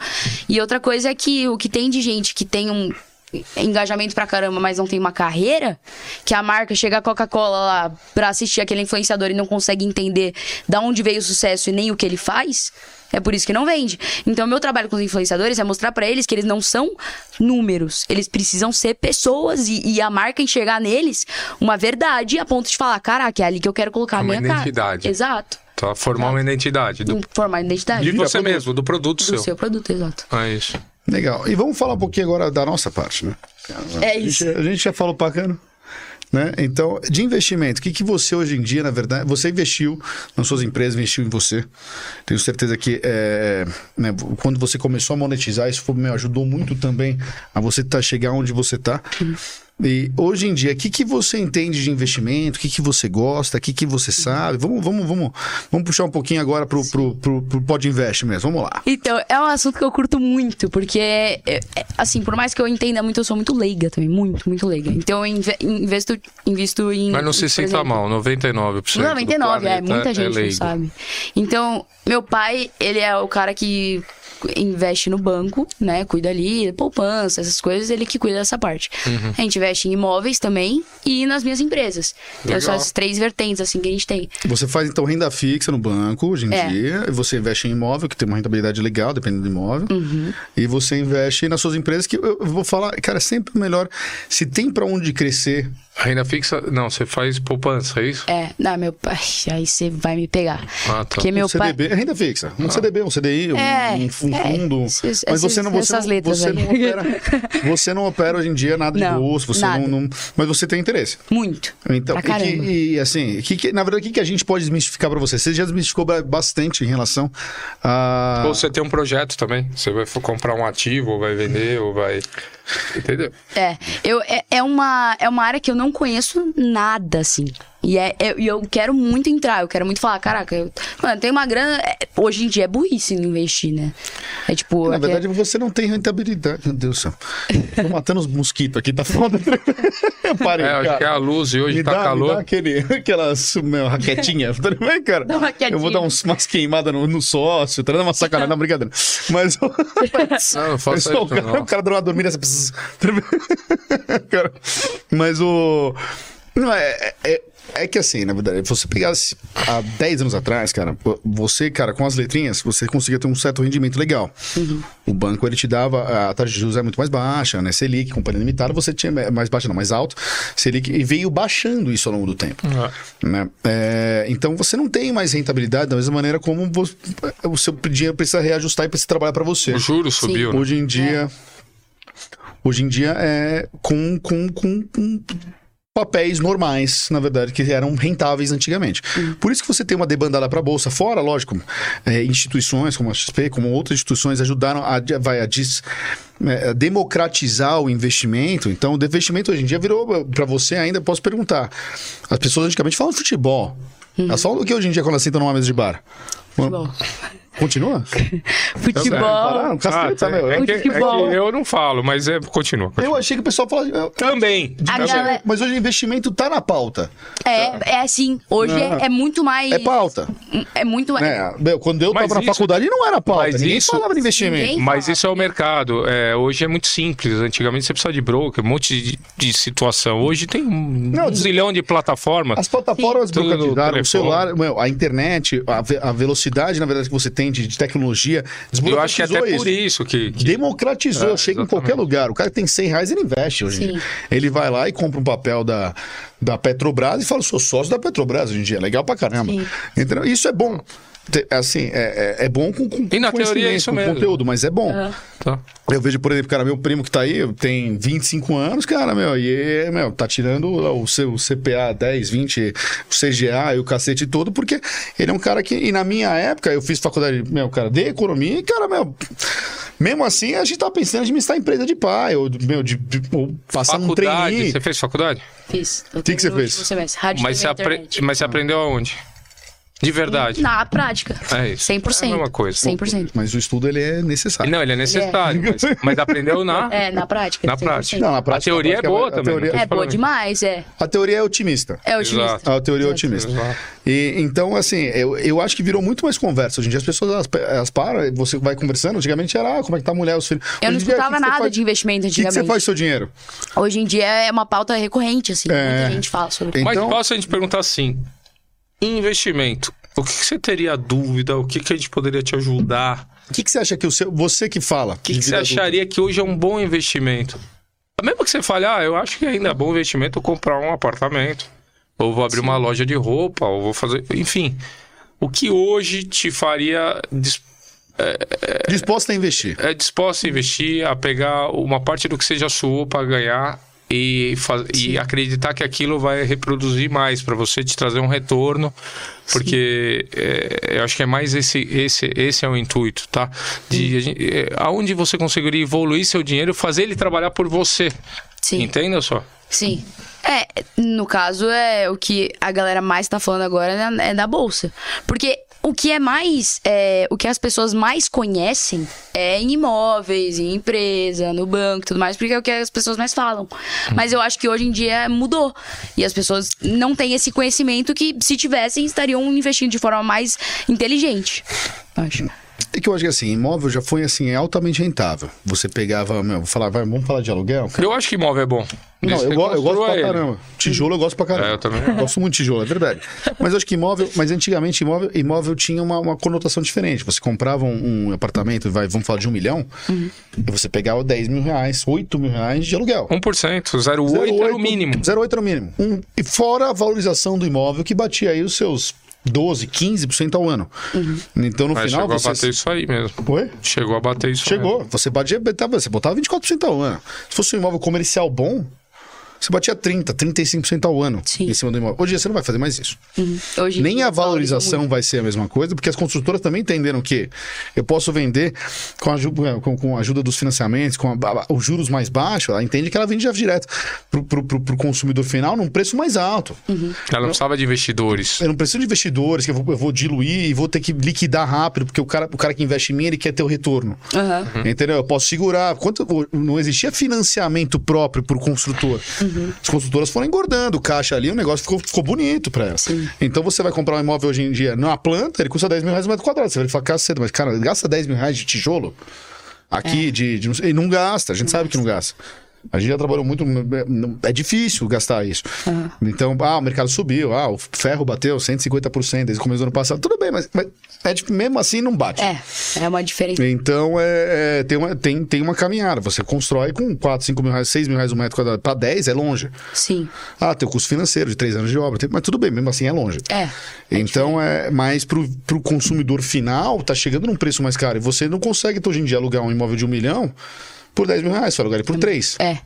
E outra coisa é que o que tem de gente que tem um engajamento pra caramba, mas não tem uma carreira, que a marca chega a Coca-Cola lá pra assistir aquele influenciador e não consegue entender da onde veio o sucesso e nem o que ele faz, é por isso que não vende. Então, meu trabalho com os influenciadores é mostrar pra eles que eles não são números, eles precisam ser pessoas e, e a marca enxergar neles uma verdade a ponto de falar, caraca, é ali que eu quero colocar a Uma minha cara. identidade. Exato. Tá, formar uma identidade. Do, Formar identidade. de você produto. mesmo, do produto do seu. seu produto, exato. É isso. Legal. E vamos falar um pouquinho agora da nossa parte, né? É A gente- isso. A gente já falou bacana. Né? Então, de investimento, o que, que você hoje em dia, na verdade, você investiu nas suas empresas, investiu em você. Tenho certeza que é, né, quando você começou a monetizar, isso foi, meu, ajudou muito também a você tá, chegar onde você está. E hoje em dia, o que, que você entende de investimento? O que, que você gosta? O que, que você sabe? Vamos, vamos, vamos, vamos puxar um pouquinho agora pro, pro, pro, pro Pod Invest mesmo. Vamos lá. Então, é um assunto que eu curto muito, porque, é, é, assim, por mais que eu entenda muito, eu sou muito leiga também, muito, muito leiga. Então, eu inve- investo, invisto em... Mas não se sinta exemplo, mal, 99%. do 99, é, planeta muita gente não leigo. sabe. Então, meu pai, ele é o cara que investe no banco, né? Cuida ali, poupança, essas coisas, ele que cuida dessa parte. Uhum. A gente investe em imóveis também e nas minhas empresas. Então, são as três vertentes, assim, que a gente tem. Você faz então renda fixa no banco hoje em É. dia, e você investe em imóvel, que tem uma rentabilidade legal, dependendo do imóvel, Uhum. e você investe nas suas empresas, que eu vou falar, cara, é sempre melhor, se tem pra onde crescer, Renda fixa, não, você faz poupança, é isso? É, não, meu pai, aí você vai me pegar. Ah, tá. Porque meu um pai. CDB, é renda fixa, um CDB, um CDI, um, É, um, é, fundo, esses- mas você não, você não, você não opera, você não opera hoje em dia nada de Não, bolsa, você nada. não, não- mas você tem interesse. Muito. Então, pra e, que- e, assim, que, que- na verdade, o que, que a gente pode desmistificar pra você? Você já desmistificou ba- bastante em relação a. Ou você tem um projeto também. Você vai comprar um ativo, ou vai vender, ou vai. Entendeu? É, eu, é, é, uma, é uma área que eu não conheço nada, assim. E é, é- e eu quero muito entrar, eu quero muito falar, caraca, eu, mano, tem uma grana. é, Hoje em dia é burrice investir, né? É tipo. Na aqui é- verdade, você não tem rentabilidade. Meu Deus do céu. Tô matando os mosquitos aqui, tá foda. Parei, É, acho cara. que é a luz e hoje me tá dá, Me calor. dá aquele, aquelas meu, raquetinha. Tá? Vai, cara. Dá uma eu vou dar raquetinha. uns, umas queimadas no, no sócio, tá dando uma sacanagem, não, brincadeira. Mas. Não, não faça Pessoal, o isso, cara, não. o cara deu uma dormida essa Cara, Mas o. Não, é, é, é que assim, na verdade, se você pegasse há 10 anos atrás, cara, você, cara, com as letrinhas, você conseguia ter um certo rendimento legal. O banco, ele te dava, a taxa de juros é muito mais baixa, né? Selic, companhia limitada, você tinha mais baixa, não, mais alto. Selic, e veio baixando isso ao longo do tempo. É. né? É, então você não tem mais rentabilidade da mesma maneira como você- o seu dinheiro precisa reajustar e precisa trabalhar para você. O juro subiu, né? Hoje em dia. Hoje em dia é com, com, com, com papéis normais, na verdade, que eram rentáveis antigamente. Por isso que você tem uma debandada para a bolsa. Fora, lógico, é, instituições como a XP, como outras instituições ajudaram a, vai, a dis- é, a democratizar o investimento. Então, o investimento hoje em dia virou para você ainda. Posso perguntar? As pessoas antigamente falam de futebol. Elas falam do que hoje em dia quando elas sentam numa mesa de bar? Futebol. Continua? Futebol. Pararam, Ah, meu. é, que, é que Futebol. eu não falo, mas é, continua. continua. Eu achei que o pessoal falava. Também. A Mas, galera- mas hoje o investimento tá na pauta. É, é assim. Hoje Não. é, é muito mais. É pauta. É muito mais. É, meu, quando eu Mas tava na isso- faculdade não era pauta. mas Ninguém isso- falava de investimento. Ninguém- Mas fala. isso é o mercado. É, hoje é muito simples. Antigamente você precisava de broker, um monte de, de situação. Hoje tem um, um zilhão de plataformas. As plataformas democratizaram, o celular, meu, a internet, a, ve- a velocidade, na verdade, que você tem de, de tecnologia, Eu acho que é até isso. por isso que. que- Democratizou, É, chega em qualquer lugar. O cara tem 100 reais, ele investe hoje em Sim. dia. Ele vai lá e compra um papel da, da Petrobras e fala, sou sócio da Petrobras hoje em dia. Legal pra caramba. Sim. Então, isso é bom. Assim, é, é, é bom com, com E na teoria é isso com mesmo. conteúdo, mas é bom. Tá. Eu vejo, por exemplo, cara, meu primo que tá aí, tem 25 anos, cara, meu, e, meu, tá tirando o seu CPA 10, 20, o CGA e o cacete todo, porque ele é um cara que, e na minha época, eu fiz faculdade, meu, cara, de economia, e, cara, meu, mesmo assim, a gente tá pensando em administrar empresa de pai, ou, meu, de, de- ou passar um Faculdade. trainee. Você fez faculdade? Fiz. O que que você fez? Mas você, apre- mas você aprendeu aonde? De verdade. Na prática. É isso. 100%. É a mesma coisa. 100%. Mas o estudo, ele é necessário. Não, ele é necessário. Mas, mas aprendeu na. É, na prática. Na 100%. prática. Não, na A prática, teoria a é boa prática, a também. teoria- É boa demais, é. A teoria é otimista. É otimista. Exato. A teoria é otimista. Exato. E, então, assim, eu, eu acho que virou muito mais conversa. Hoje em dia as pessoas elas, elas param, você vai conversando. Antigamente era, ah, como é que tá a mulher, os filhos. Eu não escutava nada faz- de investimento O que, que você antigamente. faz com seu dinheiro? Hoje em dia é uma pauta recorrente, assim. É. Muita gente fala sobre. Mas Então- posso a gente perguntar assim: investimento. O que, que você teria dúvida? O que, que a gente poderia te ajudar? O que, que você acha que o seu. Você que fala. O que, que você acharia que hoje é um bom investimento? Mesmo que você fale, ah, eu acho que ainda é bom investimento comprar um apartamento. Ou vou abrir uma loja de roupa, ou vou fazer. Enfim. O que hoje te faria dis- Disposto a investir. é disposto a investir, a pegar uma parte do que seja suou para ganhar e, e acreditar que aquilo vai reproduzir mais para você te trazer um retorno, porque é, eu acho que é mais esse esse esse é o intuito, tá? De gente- é, aonde você conseguiria evoluir seu dinheiro, fazer ele trabalhar por você, Sim. entenda só? Sim. É, no caso, é o que a galera mais tá falando agora né, é da bolsa. Porque o que é mais. é, o que as pessoas mais conhecem é em imóveis, em empresa, no banco e tudo mais, porque é o que as pessoas mais falam. Mas eu acho que hoje em dia mudou. E as pessoas não têm esse conhecimento que, se tivessem, estariam investindo de forma mais inteligente. Acho. É que eu acho que assim, imóvel já foi assim, é altamente rentável. Você pegava, meu, vou falar, vai, vamos falar de aluguel? Eu acho que imóvel é bom. Não, eu, go- eu gosto pra ele. caramba. Tijolo eu gosto pra caramba. É, eu também. gosto muito de tijolo, é verdade. Mas eu acho que imóvel, mas antigamente imóvel, imóvel tinha uma, uma conotação diferente. Você comprava um, um apartamento, vai, vamos falar de um milhão, Uhum. e você pegava 10 mil reais, 8 mil reais de aluguel. 1%, 0,8 era o mínimo. 0,8 era o mínimo. Um, e fora a valorização do imóvel, que batia aí os seus 12, 15% ao ano. Então, no Mas final, chegou você... a bater isso aí mesmo. Oi? Chegou a bater isso Chegou. Você batia, botava- você botava 24% ao ano. Se fosse um imóvel comercial bom, você batia 30, 35% ao ano Sim. em cima do imóvel. Hoje em dia você não vai fazer mais isso. Uhum. Hoje em Nem a valorização valoriza vai ser a mesma coisa, porque as construtoras também entenderam que eu posso vender com a ajuda, com, com a ajuda dos financiamentos, com a- a- os juros mais baixos, ela entende que ela vende já direto pro, pro, pro, pro consumidor final num preço mais alto. Ela não precisava de investidores. Eu não preciso de investidores que eu vou, eu vou diluir e vou ter que liquidar rápido, porque o cara, o cara que investe em mim, ele quer ter o retorno. Aham. Entendeu? Eu posso segurar. Quanto, não existia financiamento próprio pro construtor. As construtoras foram engordando o caixa ali, o negócio ficou, ficou bonito pra ela. Sim. Então você vai comprar um imóvel hoje em dia numa planta, ele custa 10 mil reais o metro quadrado. Você vai falar, caceta, mas cara, gasta 10 mil reais de tijolo? Aqui, de, de. não sei- E não gasta, a gente sabe que não gasta. A gente já trabalhou muito. É difícil gastar isso. Então, ah, o mercado subiu, ah, o ferro bateu 150% desde o começo do ano passado. Tudo bem, mas, mas é mesmo assim não bate. É, é uma diferença. Então, é, é, tem, uma, tem, tem uma caminhada. Você constrói com 4, 5 mil reais, 6 mil reais um metro quadrado. Para 10 é longe. Sim. Ah, tem o custo financeiro de 3 anos de obra. tem- mas tudo bem, mesmo assim é longe. É. Então, é mais pro, pro consumidor final, tá chegando num preço mais caro. E você não consegue, hoje em dia, alugar um imóvel de um milhão por 10 mil reais. Você vai alugar ele por 3. É.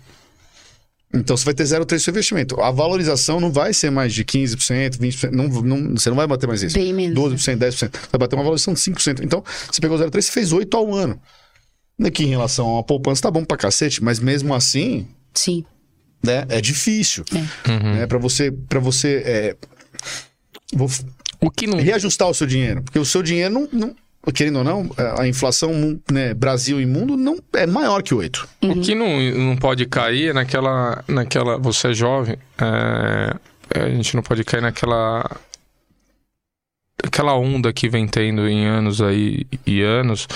Então, você vai ter 0,3 seu investimento. A valorização não vai ser mais de 15%, 20%. Não, não, você não vai bater mais isso. Bem menos, 12%, 10%. Vai bater uma valorização de 5%. Então, você pegou 0,3, você fez 8 ao ano. Aqui em relação à poupança, tá bom pra cacete, mas mesmo assim, Sim. né, é difícil. É. para você, para você é, vou O que não. reajustar o seu dinheiro, porque o seu dinheiro não, não- querendo ou não, a inflação, né, Brasil e mundo não é maior que 8. O que não, não pode cair é naquela. naquela você é jovem, é, a gente não pode cair naquela. Aquela onda que vem tendo em anos aí e anos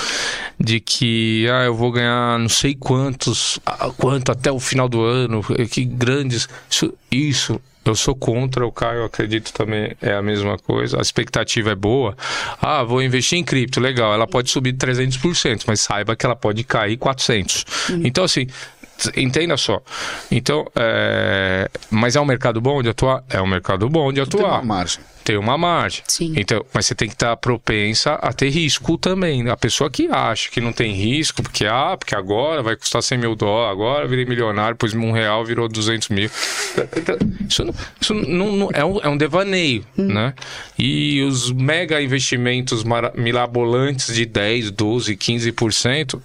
de que ah, eu vou ganhar não sei quantos, quanto até o final do ano, que grandes. Isso, isso eu sou contra, o Caio acredito também é a mesma coisa. A expectativa é boa. Ah, vou investir em cripto, legal. Ela pode subir 300%, mas saiba que ela pode cair 400. Então assim, entenda só. Então, é... mas é um mercado bom de atuar? É um mercado bom de Tem uma atuar. margem. Tem uma margem. Sim. Então, mas você tem que estar propensa a ter risco também. A pessoa que acha que não tem risco, porque, ah, porque agora vai custar 100 mil dólares, agora virei milionário, pois um real virou 200 mil. Isso, não, isso não, não- é, um, é um devaneio, né? E os mega investimentos mara- mirabolantes de 10, 12, 15%,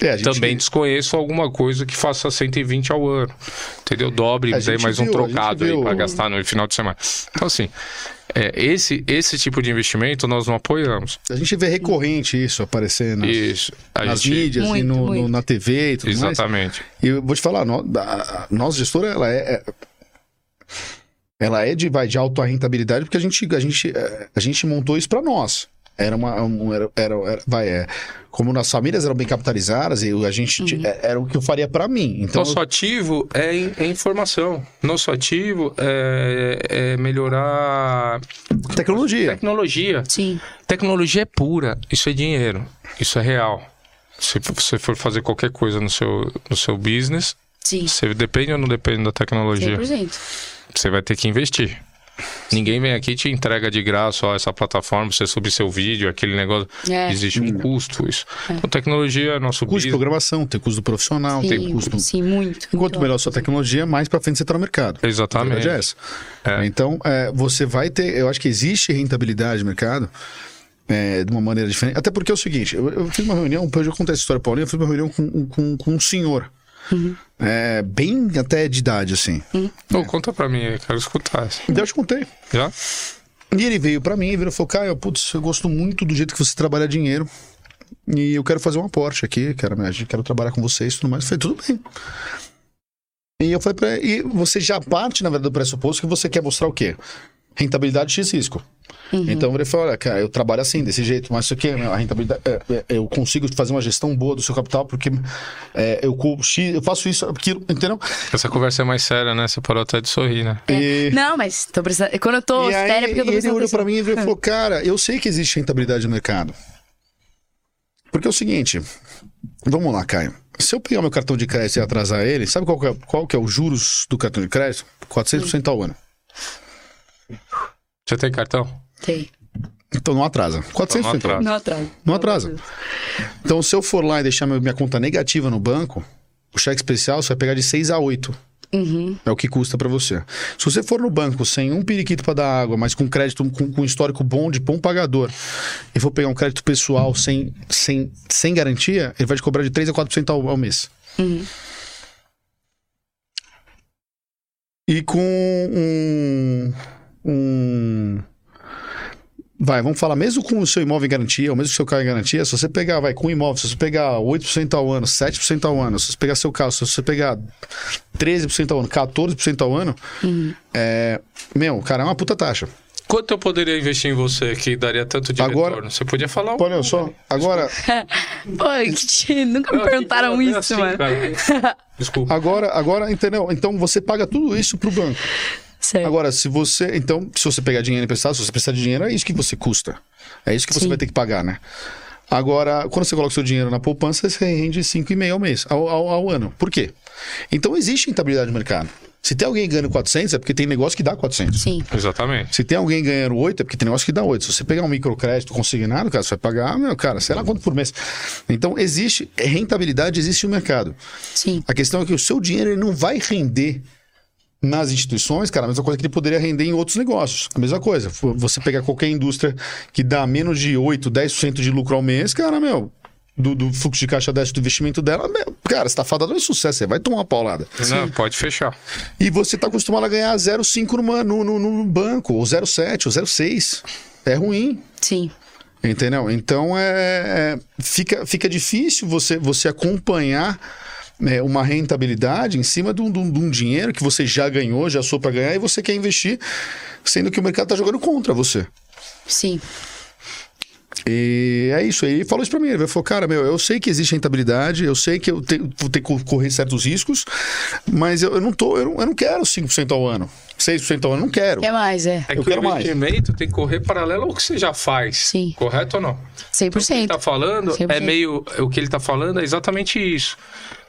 É, gente- também desconheço alguma coisa que faça 120 ao ano. Entendeu? Dobre, A daí gente mais um viu, gente trocado aí para gastar no final de semana. Então, assim, é, esse, esse tipo de investimento nós não apoiamos. A gente vê recorrente isso aparecer nas, Isso. Nas gente- mídias e Muito, no, no- muito. na TV e tudo mais. Exatamente. E eu vou te falar, a nossa gestora, ela é, é- ela é de, vai, de alta rentabilidade porque a gente, a gente, é, a gente montou isso para nós. Era uma, um- era, era, era- vai, é, como nas famílias eram bem capitalizadas e a gente, ti- é- era o que eu faria para mim. Então, Nosso ativo é, in- é informação. Nosso ativo é, é melhorar tecnologia. tecnologia. Sim. Tecnologia é pura, isso é dinheiro, isso é real. Se você for fazer qualquer coisa no seu, no seu business, Sim. você depende ou não depende da tecnologia? 100%. Você vai ter que investir. Ninguém vem aqui e te entrega de graça ó, essa plataforma, você subir seu vídeo, aquele negócio. É. Existe um custo isso. Então, tecnologia é nosso Custo de business. programação, tem custo profissional, tem Sim, custo. sim, muito. Quanto muito melhor a sua tecnologia, mais para frente você está no mercado. A Exatamente. verdade é essa. É. Então, é, você vai ter. Eu acho que existe rentabilidade no mercado é, de uma maneira diferente. Até porque é o seguinte: eu, eu fiz uma reunião, eu já contei essa história, Paulinho. Eu fiz uma reunião com, com, com um senhor. É, bem até de idade, assim. Pô, conta pra mim aí, quero escutar. eu te contei. Já? E ele veio pra mim e virou e falou: Caio, putz, eu gosto muito do jeito que você trabalha dinheiro. E eu quero fazer um aporte aqui, quero, quero trabalhar com vocês e tudo mais. Eu falei, tudo bem. E eu falei pra ele, e você já parte, na verdade, do pressuposto que você quer mostrar o quê? Rentabilidade X risco. Então ele falou: olha, cara, eu trabalho assim, desse jeito, mas isso aqui, a rentabilidade, é, é, eu consigo fazer uma gestão boa do seu capital, porque é, eu, eu faço isso, aquilo, entendeu? Essa conversa é mais séria, né? Você parou até de sorrir, né? E- Não, mas tô precisando. Quando eu tô E aí, séria, é porque eu tô e ele olhou pra mim e falou, cara, eu sei que existe rentabilidade no mercado. Porque é o seguinte, vamos lá, Caio. Se eu pegar meu cartão de crédito e atrasar ele, sabe qual que é, qual que é os juros do cartão de crédito? 400% ao ano. Você tem cartão? Tem. Então não atrasa. 400% ao atrasa. ano. Não atrasa. Não atrasa. Então se eu for lá e deixar minha conta negativa no banco, o cheque especial você vai pegar de 6 a 8. É o que custa pra você. Se você for no banco sem um periquito pra dar água, mas com crédito, com, com histórico bom de bom pagador, e for pegar um crédito pessoal sem, sem, sem garantia, ele vai te cobrar de 3 a 4% ao, ao mês. E com um, um. Vai, vamos falar, mesmo com o seu imóvel em garantia, ou mesmo com o seu carro em garantia, se você pegar, vai, com o imóvel, se você pegar 8% ao ano, 7% ao ano, se você pegar seu carro, se você pegar 13% ao ano, 14% ao ano, é. Meu, cara, é uma puta taxa. Quanto eu poderia investir em você que daria tanto de Agora- retorno? Você podia falar um Olha só, agora, Pô, que- nunca me Não, perguntaram isso, assim, mano. cara. Desculpa. agora, agora, entendeu? Então você paga tudo isso pro banco. Sério. Agora, se você. Então, se você pegar dinheiro emprestado, se você precisar de dinheiro, é isso que você custa. É isso que você Sim. vai ter que pagar, né? Agora, quando você coloca o seu dinheiro na poupança, você rende 5,5 ao mês, ao, ao, ao ano. Por quê? Então, existe rentabilidade no mercado. Se tem alguém ganhando 400, é porque tem negócio que dá 400. Sim. Exatamente. Se tem alguém ganhando 8, é porque tem negócio que dá 8. Se você pegar um microcrédito consignado, cara, você vai pagar, meu, cara, sei lá quanto por mês. Então, existe rentabilidade, existe no mercado. Sim. A questão é que o seu dinheiro ele não vai render nas instituições, cara, a mesma coisa que ele poderia render em outros negócios. A mesma coisa. Você pegar qualquer indústria que dá menos de 8, 10% de lucro ao mês, cara, meu, do, do fluxo de caixa dessa do investimento dela, meu, cara, você tá fadado em sucesso, você vai tomar uma paulada. Não, pode fechar. E você tá acostumado a ganhar 0,5 numa- no, no, no banco, ou 0,7, ou 0,6. É ruim. Sim. Entendeu? Então é, é- fica, fica difícil você, você acompanhar né, uma rentabilidade em cima de um, de um- de um dinheiro que você já ganhou, já sou para ganhar, e você quer investir, sendo que o mercado está jogando contra você. Sim. E é isso. Ele falou isso para mim. Ele falou, cara, meu, eu sei que existe rentabilidade, eu sei que eu tenho, vou ter que correr certos riscos, mas eu, eu não tô, eu não, eu não quero 5% ao ano, 6% ao ano, não quero. Quer mais, é. É Eu que o quero mais. investimento tem que correr paralelo ao que você já faz. Sim. Correto ou não? O que ele 100%. tá falando é 100%. meio. O que ele tá falando é exatamente isso.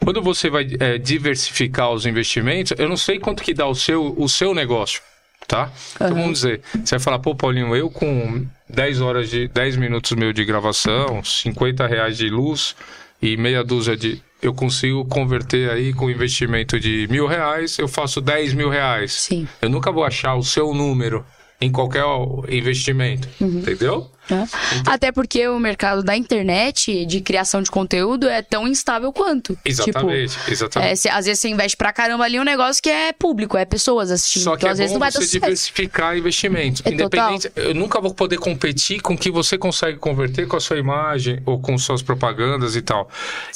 Quando você vai é, diversificar os investimentos, eu não sei quanto que dá o seu, o seu negócio. Tá? Então vamos dizer, você vai falar, pô, Paulinho, eu com 10 horas de 10 minutos meu de gravação, 50 reais de luz e meia dúzia de. Eu consigo converter aí com investimento de mil reais, eu faço 10 mil reais. Sim. Eu nunca vou achar o seu número em qualquer investimento. Uhum. Entendeu? né? Até porque o mercado da internet de criação de conteúdo é tão instável quanto. Exatamente, Tipo, exatamente. é, cê- às vezes você investe pra caramba ali um negócio que é público, é pessoas assistindo. Só que então, é às vezes não vai você diversificar investimentos. É Independente, eu nunca vou poder competir com o que você consegue converter com a sua imagem ou com suas propagandas e tal.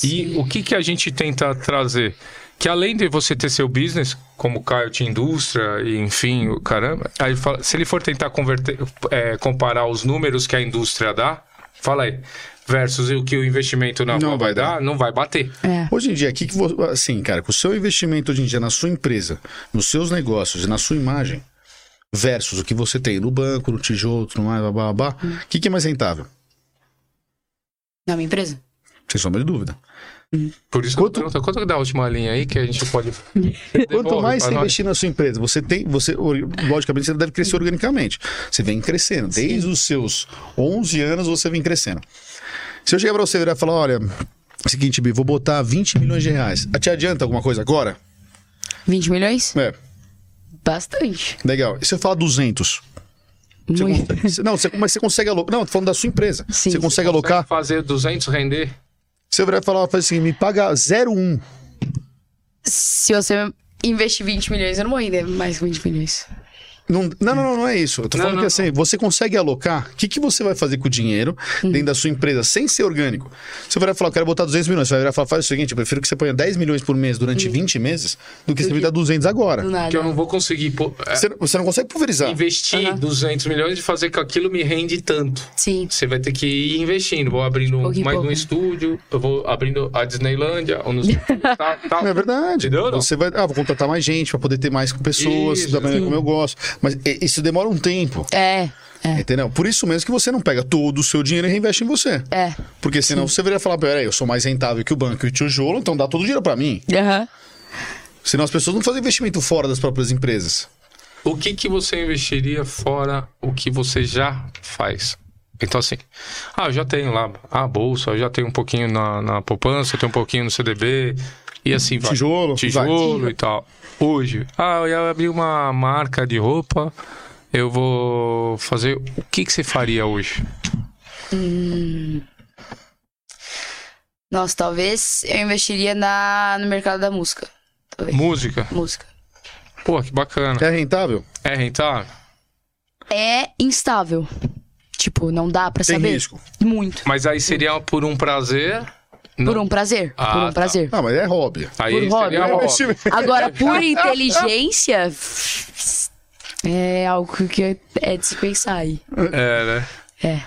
E o que, que a gente tenta trazer? Que além de você ter seu business, como o Caio tinha indústria, e enfim, o caramba, aí fala- se ele for tentar converter, é, comparar os números que a indústria dá, fala aí, versus o que o investimento na Não rua vai vai dar, não vai bater. É. Hoje em dia, aqui que você, assim, cara, com o seu investimento hoje em dia na sua empresa, nos seus negócios e na sua imagem, versus o que você tem no banco, no tijolo, no mais, blá, blá, blá, Hum. o que, que é mais rentável? Na minha empresa? Sem sombra de dúvida. Por isso, Quanto- quanto, pergunto, quanto que dá a última linha aí que a gente pode. Quanto mais você nós. investir na sua empresa, você tem, você, logicamente, você deve crescer organicamente. Você vem crescendo. Desde os seus 11 anos, você vem crescendo. Se eu chegar pra você virar e falar, olha, seguinte, Bi, vou botar 20 milhões de reais. Te adianta alguma coisa agora? 20 milhões? É, Bastante. legal. E se eu falar 200? Você Muito. consegue- não, você, mas você consegue alocar. Não, tô falando da sua empresa. Sim. Você consegue alocar? fazer 200 render? Você vai falar, faz assim, me paga 0,1. Se você investir 20 milhões, eu não vou render mais que 20 milhões. Não, não, não, não, é isso. Eu tô Não, falando não, que assim, você consegue alocar. O que, que você vai fazer com o dinheiro Uhum. dentro da sua empresa sem ser orgânico? Você vai falar, eu quero botar 200 milhões. Você vai virar falar, faz o seguinte, eu prefiro que você ponha 10 milhões por mês durante 20 meses do que você me dá 200 agora. Uhum. Que eu não vou conseguir pô, é, Você, você não consegue pulverizar. investir 200 milhões e fazer que aquilo me rende tanto. Sim. Você vai ter que ir investindo. Vou abrindo Pouquinho mais pouco. um estúdio, eu vou abrindo a Disneylândia, ou nos... tá, tá. Não é verdade. Entendeu? Você vai, ah, vou contratar mais gente para poder ter mais pessoas, Isso, da maneira sim. como eu gosto. Mas isso demora um tempo. É. É. Entendeu? Por isso mesmo que você não pega todo o seu dinheiro e reinveste em você. É. Porque senão você viria falar, peraí, eu sou mais rentável que o banco e o tijolo, então dá todo o dinheiro para mim. Aham. Senão as pessoas não fazem investimento fora das próprias empresas. O que, que você investiria fora o que você já faz? Então, assim, ah, eu já tenho lá a bolsa, eu já tenho um pouquinho na, na poupança, eu tenho um pouquinho no CDB. E assim vai. Tijolo, Tijolo e tal. Hoje, ah, eu ia abrir uma marca de roupa, eu vou fazer. O que, que você faria hoje? Nossa, talvez eu investiria na, no mercado da música. Talvez. Música? música. Pô, que bacana. É rentável? É rentável? É instável. Tipo, não dá pra Tem saber. risco. Muito. Mas aí seria por um prazer. Por um prazer. Ah, por um tá. prazer. Ah, mas é hobby. Aí por seria hobby. hobby. Agora, por inteligência, é algo que é de se pensar aí. É, né? É.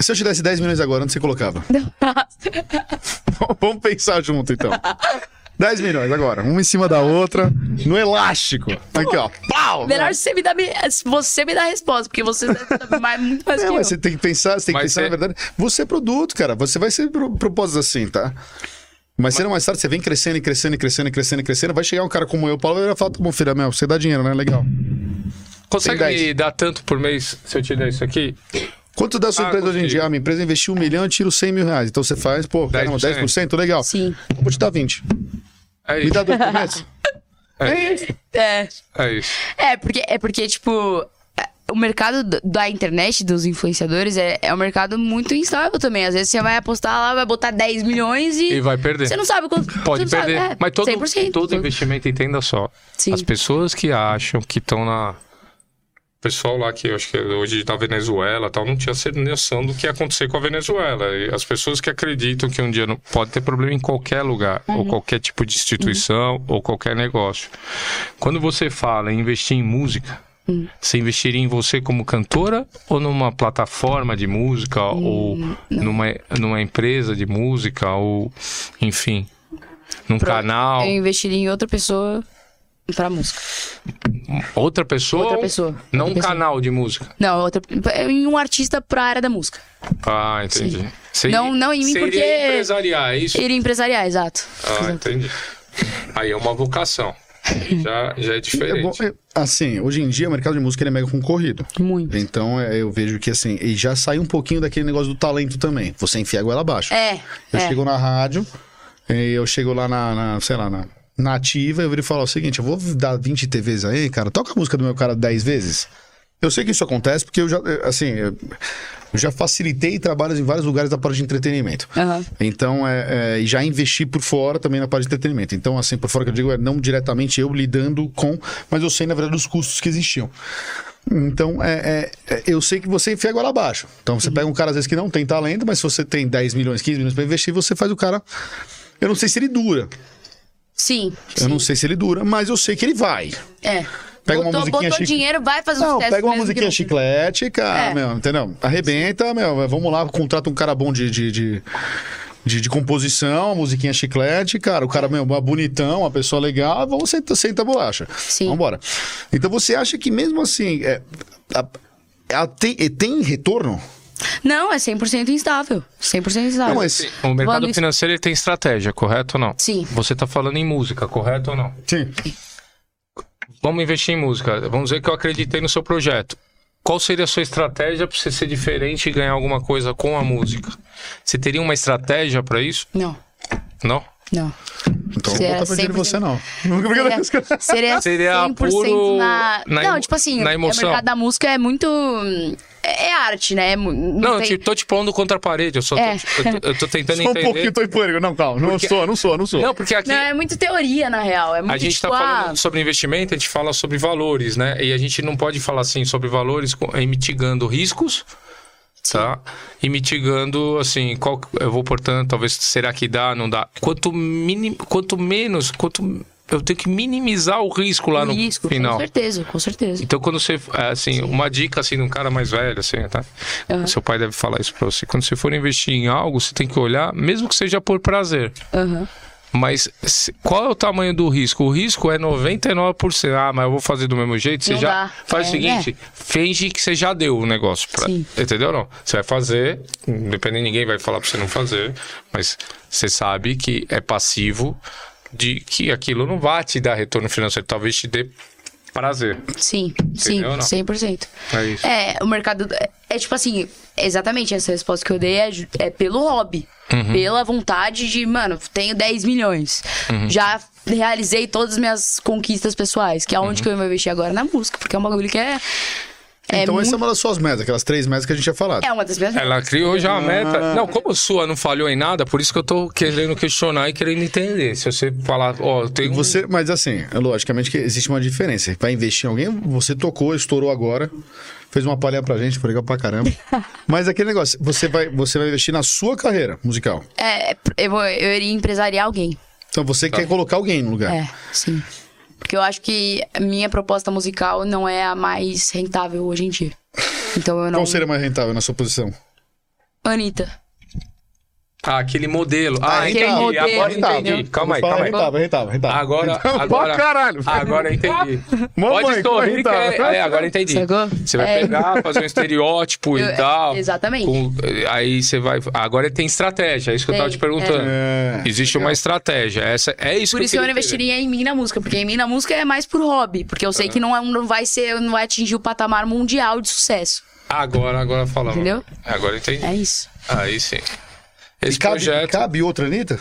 Se eu te desse 10 milhões agora, onde você colocava? Vamos pensar junto, então. 10 milhões agora, uma em cima da outra, no elástico. Aqui, ó. Pau! Melhor se você me se você me dá a resposta, porque você mais, muito mais Não, eu. mas você tem que pensar, você tem que Mas pensar, você- na verdade, você é produto, cara. Você vai ser pro, propósito assim, tá? Mas ou mais tarde, você vem crescendo e crescendo e crescendo e crescendo e crescendo. Vai chegar um cara como eu, Paulo, e vai falar, tá bom, filha, meu, você dá dinheiro, né? Legal. Consegue 10. me dar tanto por mês se eu te der isso aqui? Quanto dá a sua Ah, empresa hoje em dia? Ah, minha empresa investiu um milhão, eu tiro 100 mil reais. Então você faz, pô, caramba, 10%. 10%, legal. Sim. Vou te dar 20. É Me isso. dá dois por mês. É isso. É. É isso. É, porque, é porque, tipo, é, o mercado da internet, dos influenciadores, é, é um mercado muito instável também. Às vezes você vai apostar lá, vai botar 10 milhões e. E vai perder. Você não sabe quanto. Pode perder. Sabe, é, Mas todo, 100%. todo investimento, entenda só. Sim. As pessoas que acham que estão na. O pessoal lá que eu acho que é hoje da Venezuela tal, não tinha noção do que ia acontecer com a Venezuela. E as pessoas que acreditam que um dia não pode ter problema em qualquer lugar, ou qualquer tipo de instituição, ou qualquer negócio. Quando você fala em investir em música, você investiria em você como cantora ou numa plataforma de música ou numa, numa empresa de música ou enfim, num canal, Eu investiria em outra pessoa pra música. outra pessoa, Outra pessoa. não Outra um pessoa. canal de música. Não, outra, em um artista pra área da música. Ah, entendi. Sim. Seria- Não- não em mim, seria porque- empresariar, é isso? Iria empresariar, exato. Ah, entendi. Aí é uma vocação. Já, já é É bom, diferente. é, assim, hoje em dia o mercado de música ele é mega concorrido. Muito. Então é, eu vejo que assim, e já sai um pouquinho daquele negócio do talento também. Você enfia a goela abaixo. É, Eu é. chego na rádio, e eu chego lá na, na, sei lá, na, na ativa, eu viro e falo o seguinte: eu vou dar 20 TVs aí, cara, toca a música do meu cara 10 vezes. Eu sei que isso acontece porque eu já, eh, assim, eu já facilitei trabalhos em vários lugares da parte de entretenimento. Aham. Então, é, é, e já investi por fora também na parte de entretenimento. Então, assim, por fora que eu digo, é não diretamente eu lidando com, mas eu sei, na verdade, os custos que existiam. Então, é, é, é, eu sei que você enfia agora abaixo. Então, você pega um cara, às vezes, que não tem talento, mas se você tem 10 milhões, 15 milhões para investir, você faz o cara. Eu não sei se ele dura. Sim. Eu não sei se ele dura, mas eu sei que ele vai. É. Pega uma botou, musiquinha botou chique- dinheiro, vai fazer Não, sucesso. pega uma musiquinha não- chiclete, cara, É. meu, entendeu? Arrebenta, meu, vamos lá, contrata um cara bom de, de, de, de- de composição, uma musiquinha chiclete, cara, o cara, meu, bonitão, uma pessoa legal, vamos senta, senta a bolacha. Sim. Vambora. Então você acha que mesmo assim, é, a- a- tem, e tem retorno? Não, é 100% instável. 100% instável. Não, mas- O mercado Vamos- financeiro ele tem estratégia, correto ou não? Sim. Você tá falando em música, correto ou não? Sim. Vamos investir em música. Vamos dizer que eu acreditei no seu projeto. Qual seria a sua estratégia para você ser diferente e ganhar alguma coisa com a música? Você teria uma estratégia para isso? Não, Não? Não. Então Seria não vou em você, 100%. não. Seria, seria, Seria 100% puro na... na Não, tipo assim, na o emoção. mercado da música é muito... É, é arte, né? É Não, eu tem- te, tô te pondo contra a parede. Eu só tô, É. eu tô, eu tô tentando Só um entender. pouquinho, tô em pânico. Não, calma, não Porque- sou, não sou, não sou. Não, porque aqui Não, é muito teoria, na real. É muito a gente tipo, tá falando ah, sobre investimento, a gente fala sobre valores, né? E a gente não pode falar assim sobre valores com- mitigando riscos, tá? E mitigando, assim, qual, eu vou portanto, talvez, será que dá, não dá? Quanto, minim, quanto menos, quanto eu tenho que minimizar o risco lá no risco, final. com certeza, com certeza. Então, quando você, é, assim, uma dica, assim, de um cara mais velho, assim, tá? Aham. Seu pai deve falar isso pra você. Quando você for investir em algo, você tem que olhar, mesmo que seja por prazer. Aham. Mas se- qual é o tamanho do risco? O risco é 99%. Ah, mas eu vou fazer do mesmo jeito. Você Não já dá. faz o É, seguinte: finge que você já deu o negócio. Pra... Sim. Entendeu? Não? Você vai fazer, independente, ninguém vai falar pra você não fazer, mas você sabe que é passivo de que aquilo não vai te dar retorno financeiro. Talvez te dê prazer. Sim, sim, Entendeu, não? 100%. É isso. É, o mercado. É, é tipo assim, exatamente essa resposta que eu dei é, é pelo hobby. Uhum. Pela vontade de, mano, tenho 10 milhões. Uhum. Já realizei todas as minhas conquistas pessoais. Que é Uhum. onde que eu vou investir agora? Na música, porque é um bagulho que é. É, então, essa é muito- uma das suas metas, aquelas três metas que a gente tinha falado. é uma das minhas Ela criou já a meta. Não, como sua não falhou em nada, por isso que eu tô querendo questionar e querendo entender. Se você falar, ó, eu tenho. um- Você, mas assim, logicamente que existe uma diferença. Vai investir em alguém, você tocou, estourou agora, fez uma palha pra gente, foi legal pra caramba. mas aquele negócio, você vai, você vai investir na sua carreira musical. É, eu, vou, eu iria empresariar alguém. Então você quer colocar alguém no lugar. É, sim. Porque eu acho que minha proposta musical não é a mais rentável hoje em dia. Então eu não. Qual seria mais rentável na sua posição? Anitta. Ah, aquele modelo. Ah, Aquele entendi. modelo, Agora entendi. Calma aí, calma aí. rentável, rentável, rentável. Agora, Rentável agora, caralho. agora entendi. Mamãe, Pode sorrir que é, rentável. é, agora entendi. Sacou? Você vai É. pegar, fazer um estereótipo Eu- e tal. exatamente. com- aí você vai. Agora tem estratégia, é isso que eu tava Tem, te perguntando. é. Existe uma estratégia. Essa, é isso Por que isso que eu queria investiria em mim na música, porque em mim na música é mais por hobby, porque eu sei que não, é, não vai ser, não vai atingir o patamar mundial de sucesso. Agora, agora falamos. Entendeu? Agora entendi. É isso. Aí sim. E Esse cabe, projeto. cabe outra Anitta?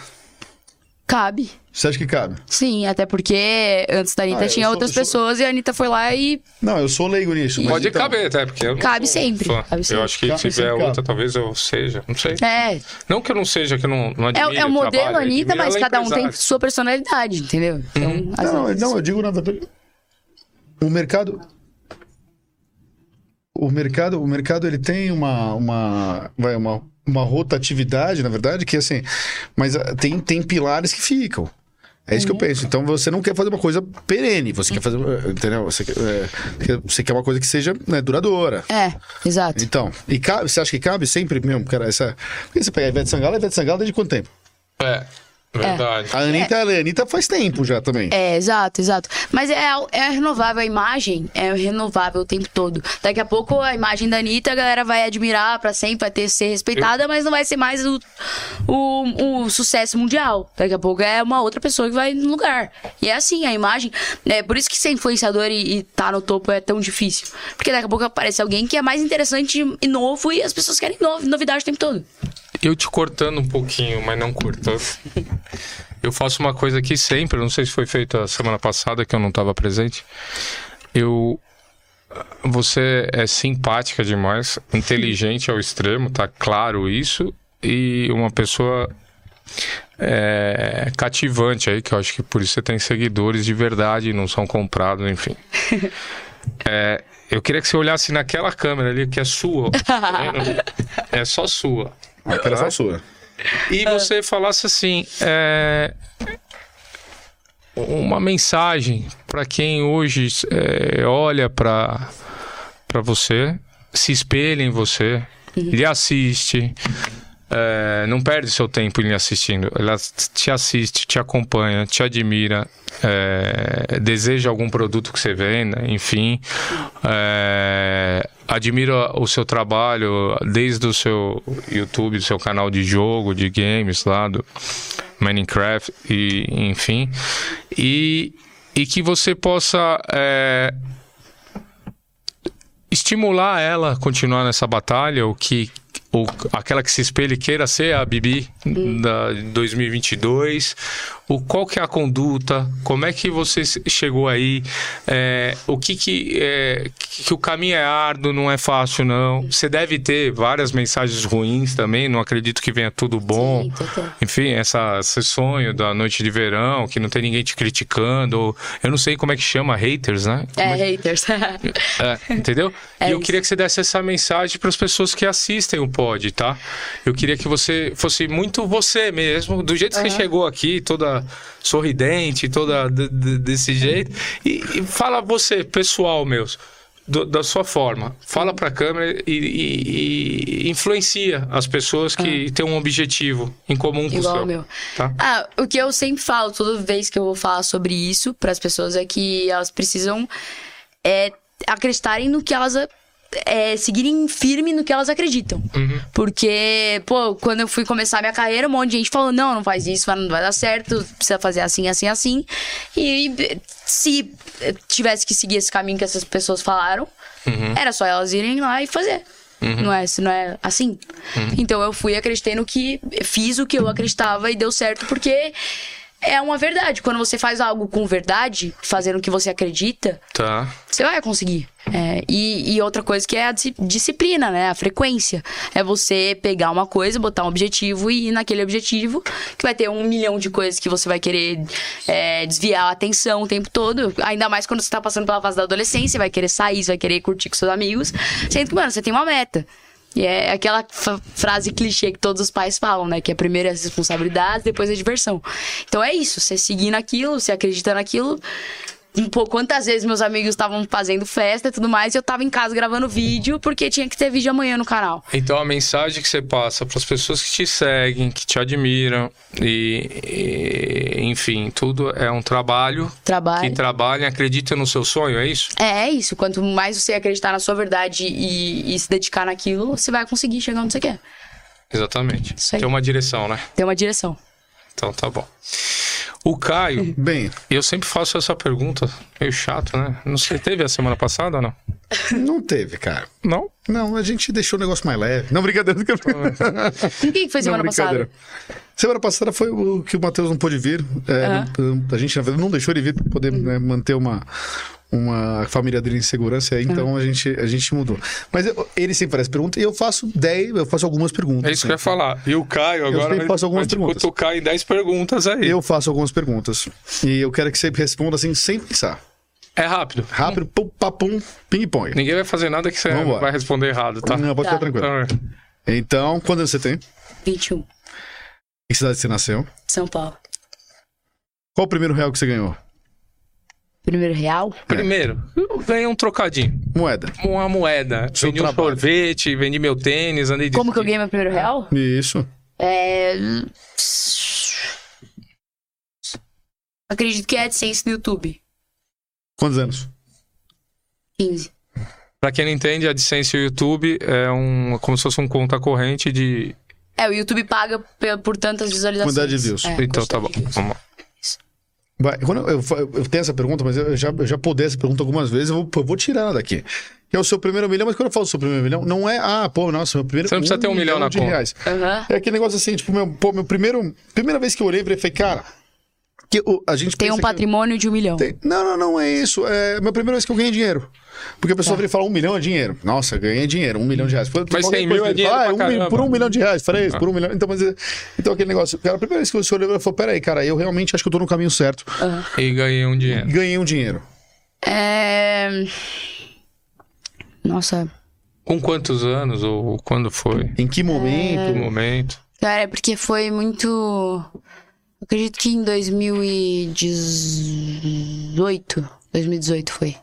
Cabe. Você acha que cabe? Sim, até porque antes da Anitta Ah, eu tinha sou- outras eu sou- pessoas e a Anitta foi lá e Não, eu sou leigo nisso. mas Pode então- caber, até, porque eu não Cabe sou sempre, fã. cabe Eu sempre. acho que Cabe se tiver sempre, cabe. outra, talvez eu seja. Não sei. é, Não que eu não seja, que eu não, não é, admire é o modelo trabalho, Anitta, admiro mas é cada um tem sua personalidade, entendeu? Então, às Não, vezes- não, eu digo na verdade. O mercado. O mercado, o mercado ele tem uma, uma, vai, uma, uma rotatividade, na verdade, que assim, mas ah, tem, tem pilares que ficam. É isso que eu Uhum. penso. Então você não quer fazer uma coisa perene, você quer fazer, eh, entendeu? Você quer, quer- você quer uma coisa que seja né, duradoura. É, exato. Então, e cabe, você acha que cabe sempre mesmo, cara, essa... Porque você pega a Ivete Sangalo, a Ivete Sangalo desde quanto tempo? É, verdade. A Anitta, a Anitta faz tempo já também. É, exato, exato. Mas é, é renovável a imagem, é renovável o tempo todo. Daqui a pouco a imagem da Anitta a galera vai admirar pra sempre, vai ter ser respeitada, mas não vai ser mais o, o, o sucesso mundial. Daqui a pouco é uma outra pessoa que vai no lugar. E é assim, a imagem. É por isso que ser influenciador e, e tá no topo é tão difícil. Porque daqui a pouco aparece alguém que é mais interessante e novo e as pessoas querem no- novidade o tempo todo. Eu te cortando um pouquinho, mas não cortando. Eu faço uma coisa aqui sempre, não sei se foi feito a semana passada que eu não estava presente. Eu você é simpática demais, inteligente ao extremo, tá claro isso, e uma pessoa é, cativante aí, que eu acho que por isso você tem seguidores de verdade, não são comprados, enfim. É, eu queria que você olhasse naquela câmera ali, que é sua. tá é só sua. Aquela é sua. E você falasse assim, é, uma mensagem para quem hoje é, olha para para você, se espelha em você, lhe assiste, é, não perde seu tempo em assistindo. Ela te assiste, te acompanha, te admira, é, deseja algum produto que você venda, enfim. é, admira o seu trabalho desde o seu YouTube, seu canal de jogo, de games lá, do Minecraft, e, enfim. E, e que você possa é, estimular ela a continuar nessa batalha, ou que ou aquela que se espelhe queira ser a Bibi da 2022, o qual que é a conduta, como é que você chegou aí, é, o que que, é, que o caminho é árduo, não é fácil não, você deve ter várias mensagens ruins também, não acredito que venha tudo bom, Sim, enfim, essa, esse sonho da noite de verão, que não tem ninguém te criticando, ou, eu não sei como é que chama, haters, né? É, haters. É, entendeu? É e eu isso. queria que você desse essa mensagem para as pessoas que assistem o pod, tá? Eu queria que você fosse muito você mesmo, do jeito que você chegou aqui, toda sorridente, toda d- d- desse jeito. E, e fala você, pessoal meu, do- da sua forma. Fala para a câmera e, e- e influencia as pessoas que têm um objetivo em comum com o Igual seu. o meu. Tá? Ah, o que eu sempre falo, toda vez que eu vou falar sobre isso para as pessoas é que elas precisam é, acreditarem no que elas é, seguirem firme no que elas acreditam. Porque, pô, quando eu fui começar minha carreira, um monte de gente falou: não, não faz isso, não vai dar certo, precisa fazer assim, assim, assim. E se tivesse que seguir esse caminho que essas pessoas falaram, era só elas irem lá e fazer. Não é, não é assim. Então eu fui, acreditei no que. Fiz o que eu acreditava e deu certo, porque é uma verdade. Quando você faz algo com verdade, fazendo o que você acredita, Tá. você vai conseguir. É, e, e outra coisa que é a dis- disciplina, né? A frequência. É você pegar uma coisa, botar um objetivo e ir naquele objetivo, que vai ter um milhão de coisas que você vai querer é, desviar a atenção o tempo todo. Ainda mais quando você tá passando pela fase da adolescência, vai querer sair, você vai querer curtir com seus amigos. Sendo que, mano, você tem uma meta. E é aquela frase clichê que todos os pais falam, né? Que é primeiro as responsabilidades, depois a diversão. Então é isso, você seguir naquilo, você acredita naquilo. Pô, quantas vezes meus amigos estavam fazendo festa e tudo mais, e eu tava em casa gravando vídeo porque tinha que ter vídeo amanhã no canal. Então a mensagem que você passa para as pessoas que te seguem, que te admiram e, e, enfim, tudo é um trabalho. Trabalho. Que trabalhem, acreditam no seu sonho, é isso? É, é isso. Quanto mais você acreditar na sua verdade e, e se dedicar naquilo, você vai conseguir chegar onde você quer. Exatamente. Tem uma direção, né? Tem uma direção. Então tá bom. O Caio, Bem, eu sempre faço essa pergunta, meio chato, né? Não sei, teve a semana passada ou não? não teve, cara. Não? Não, a gente deixou o negócio mais leve. Não, brincadeira. Com quem que foi semana não, passada? brincadeira. Semana passada foi o que o Matheus não pôde vir. É, não- a gente, na verdade, não deixou ele vir para poder né, manter uma, uma a família dele em segurança, aí, então a, gente, a gente mudou. Mas eu- ele sempre faz pergunta e eu faço 10, eu faço algumas perguntas. É isso que eu ia falar. E o Caio agora sempre faço algumas perguntas. cutucar em 10 perguntas aí. Eu faço algumas perguntas. E eu quero que você responda assim, sem pensar. É rápido. Rápido, pum, papum, ping-pong. Ninguém vai fazer nada que você Vambora. vai responder errado, tá? Não, pode Tá. ficar tranquilo. Então, Então, quando você tem? 21. Em que cidade você nasceu? São Paulo. Qual o primeiro real que você ganhou? Primeiro real? Primeiro, ganhei um trocadinho. Moeda. Uma moeda. Seu vendi um trabalho. sorvete, vendi meu tênis, andei de Como que eu ganhei meu primeiro real? Isso. É. Acredito que é AdSense do YouTube. Quantos anos? 15. Pra quem não entende, a AdSense e o YouTube é um, como se fosse um conta corrente de... É, o YouTube paga por tantas visualizações. Quantidade de views. É, então tá bom, vamos lá. Vai, quando eu, eu, eu tenho essa pergunta, mas eu já, eu já podei essa pergunta algumas vezes, eu vou, eu vou tirar ela daqui. Que é o seu primeiro milhão, mas quando eu falo seu primeiro milhão, não é, ah, pô, nossa, meu primeiro Você não precisa ter um milhão na de conta. reais. Aham. É aquele negócio assim, tipo, meu, pô, meu primeiro. Primeira vez que eu olhei, eu falei, cara, que o- a gente Tem um que- patrimônio de um milhão. Tem- Não, não, não é isso. É a minha primeira vez que eu ganhei dinheiro. Porque a pessoa Tá. vira e fala um milhão é dinheiro. Nossa, ganhei dinheiro, um milhão de reais. Foi- Mas qualquer 100 mil é que ele fala, dinheiro ah, pra um. Por um milhão de reais, falei isso, por um milhão. Então, mas, é- então aquele negócio. Cara, a primeira vez que você olhou, eu falei, peraí, cara, eu realmente acho que eu tô no caminho certo. E ganhei um dinheiro. Ganhei um dinheiro. É. Nossa. Com quantos anos ou quando foi? Em que momento? No momento? Cara, é porque foi muito. Eu acredito que em 2018. 2018 foi.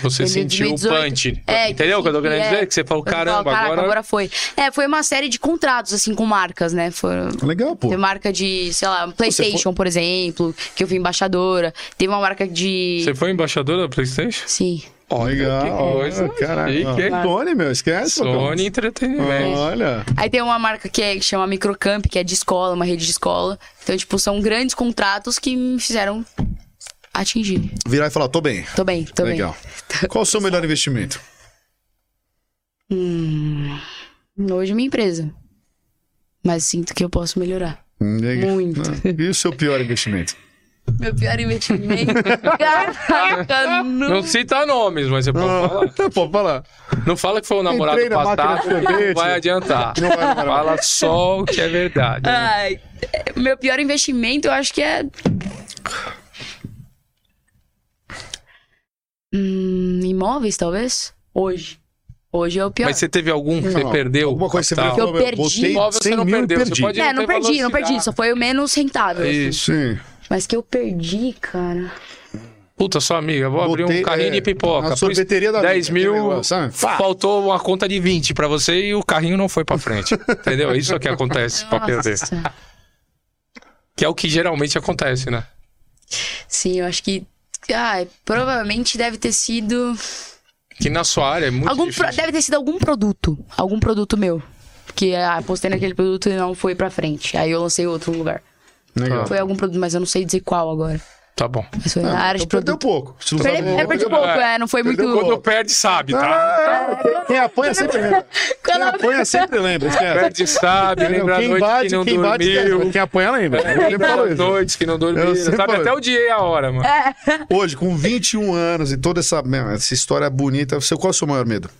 Você Foi em sentiu o 2018. punch. É, Entendeu o que eu tô querendo é. dizer? Que você falou, Eu falo, caramba, "Caraca, agora... foi. É, foi uma série de contratos, assim, com marcas, né? Foi, Legal, pô. Teve marca de, sei lá, PlayStation, por exemplo, que eu fui embaixadora. Teve uma marca de. Você foi embaixador da Playstation? Sim. Legal. que coisa Caraca. Sony, meu, esquece. Sony Entretenimento. Olha. Aí tem uma marca que, é, que chama Microcamp, que é de escola, uma rede de escola. Então, tipo, são grandes contratos que me fizeram atingir. Virar e falar, tô bem. Tô bem, tô Legal. Qual o seu melhor investimento? bem. Hoje é minha empresa. Mas sinto que eu posso melhorar. Legal. Muito. E o seu pior investimento? Meu pior investimento. Caraca, não. Não cita nomes, mas você pode falar. Pode falar. Não fala que foi o namorado Entrei passado, não vai adiantar. Não vai. Fala só o que é verdade. Ai, é, meu pior investimento eu acho que é. Hum, imóveis, talvez? Hoje. Hoje é o pior. Mas você teve algum que você Não, perdeu? Alguma coisa que você Que eu perdi. Imóvel você 100 não perdeu, você perdi. pode- É, não perdi, não perdi. Só foi o menos rentável. assim. Isso. Sim. Mas que eu perdi, cara. Puta, sua amiga, vou abrir Botei, um carrinho é, de pipoca. na sorveteria da 10 vida, aquele mil, negócio, faltou uma conta de 20 pra você e o carrinho não foi pra frente. Entendeu? É Isso que acontece pra perder. Que é o que geralmente acontece, né? Sim, eu acho que. Ah, provavelmente deve ter sido. que na sua área é muito Algum difícil. pro- deve ter sido algum produto. Algum produto meu. Que ah, postei naquele produto e não foi pra frente. Aí eu lancei outro lugar. Legal. Foi algum produto, mas eu não sei dizer qual agora. Tá bom. Mas foi na área de Então perdeu produto. pouco. Se não Perdi, sabe- é, perdi pouco, é, não foi muito. Perdeu Quando perde, sabe, tá? Ah, quem- quem apanha sempre lembra. Quem apanha sempre lembra. esquece. Perde, sabe, lembra a Quem noite bate, que não quem bate, dormiu. esquece. Quem apanha lembra. Eu sempre Lembra as isso. noites que não sempre Sabe falo até isso. o dia e a hora, mano. Hoje, com 21 anos e toda essa, essa história bonita, qual é o seu maior medo?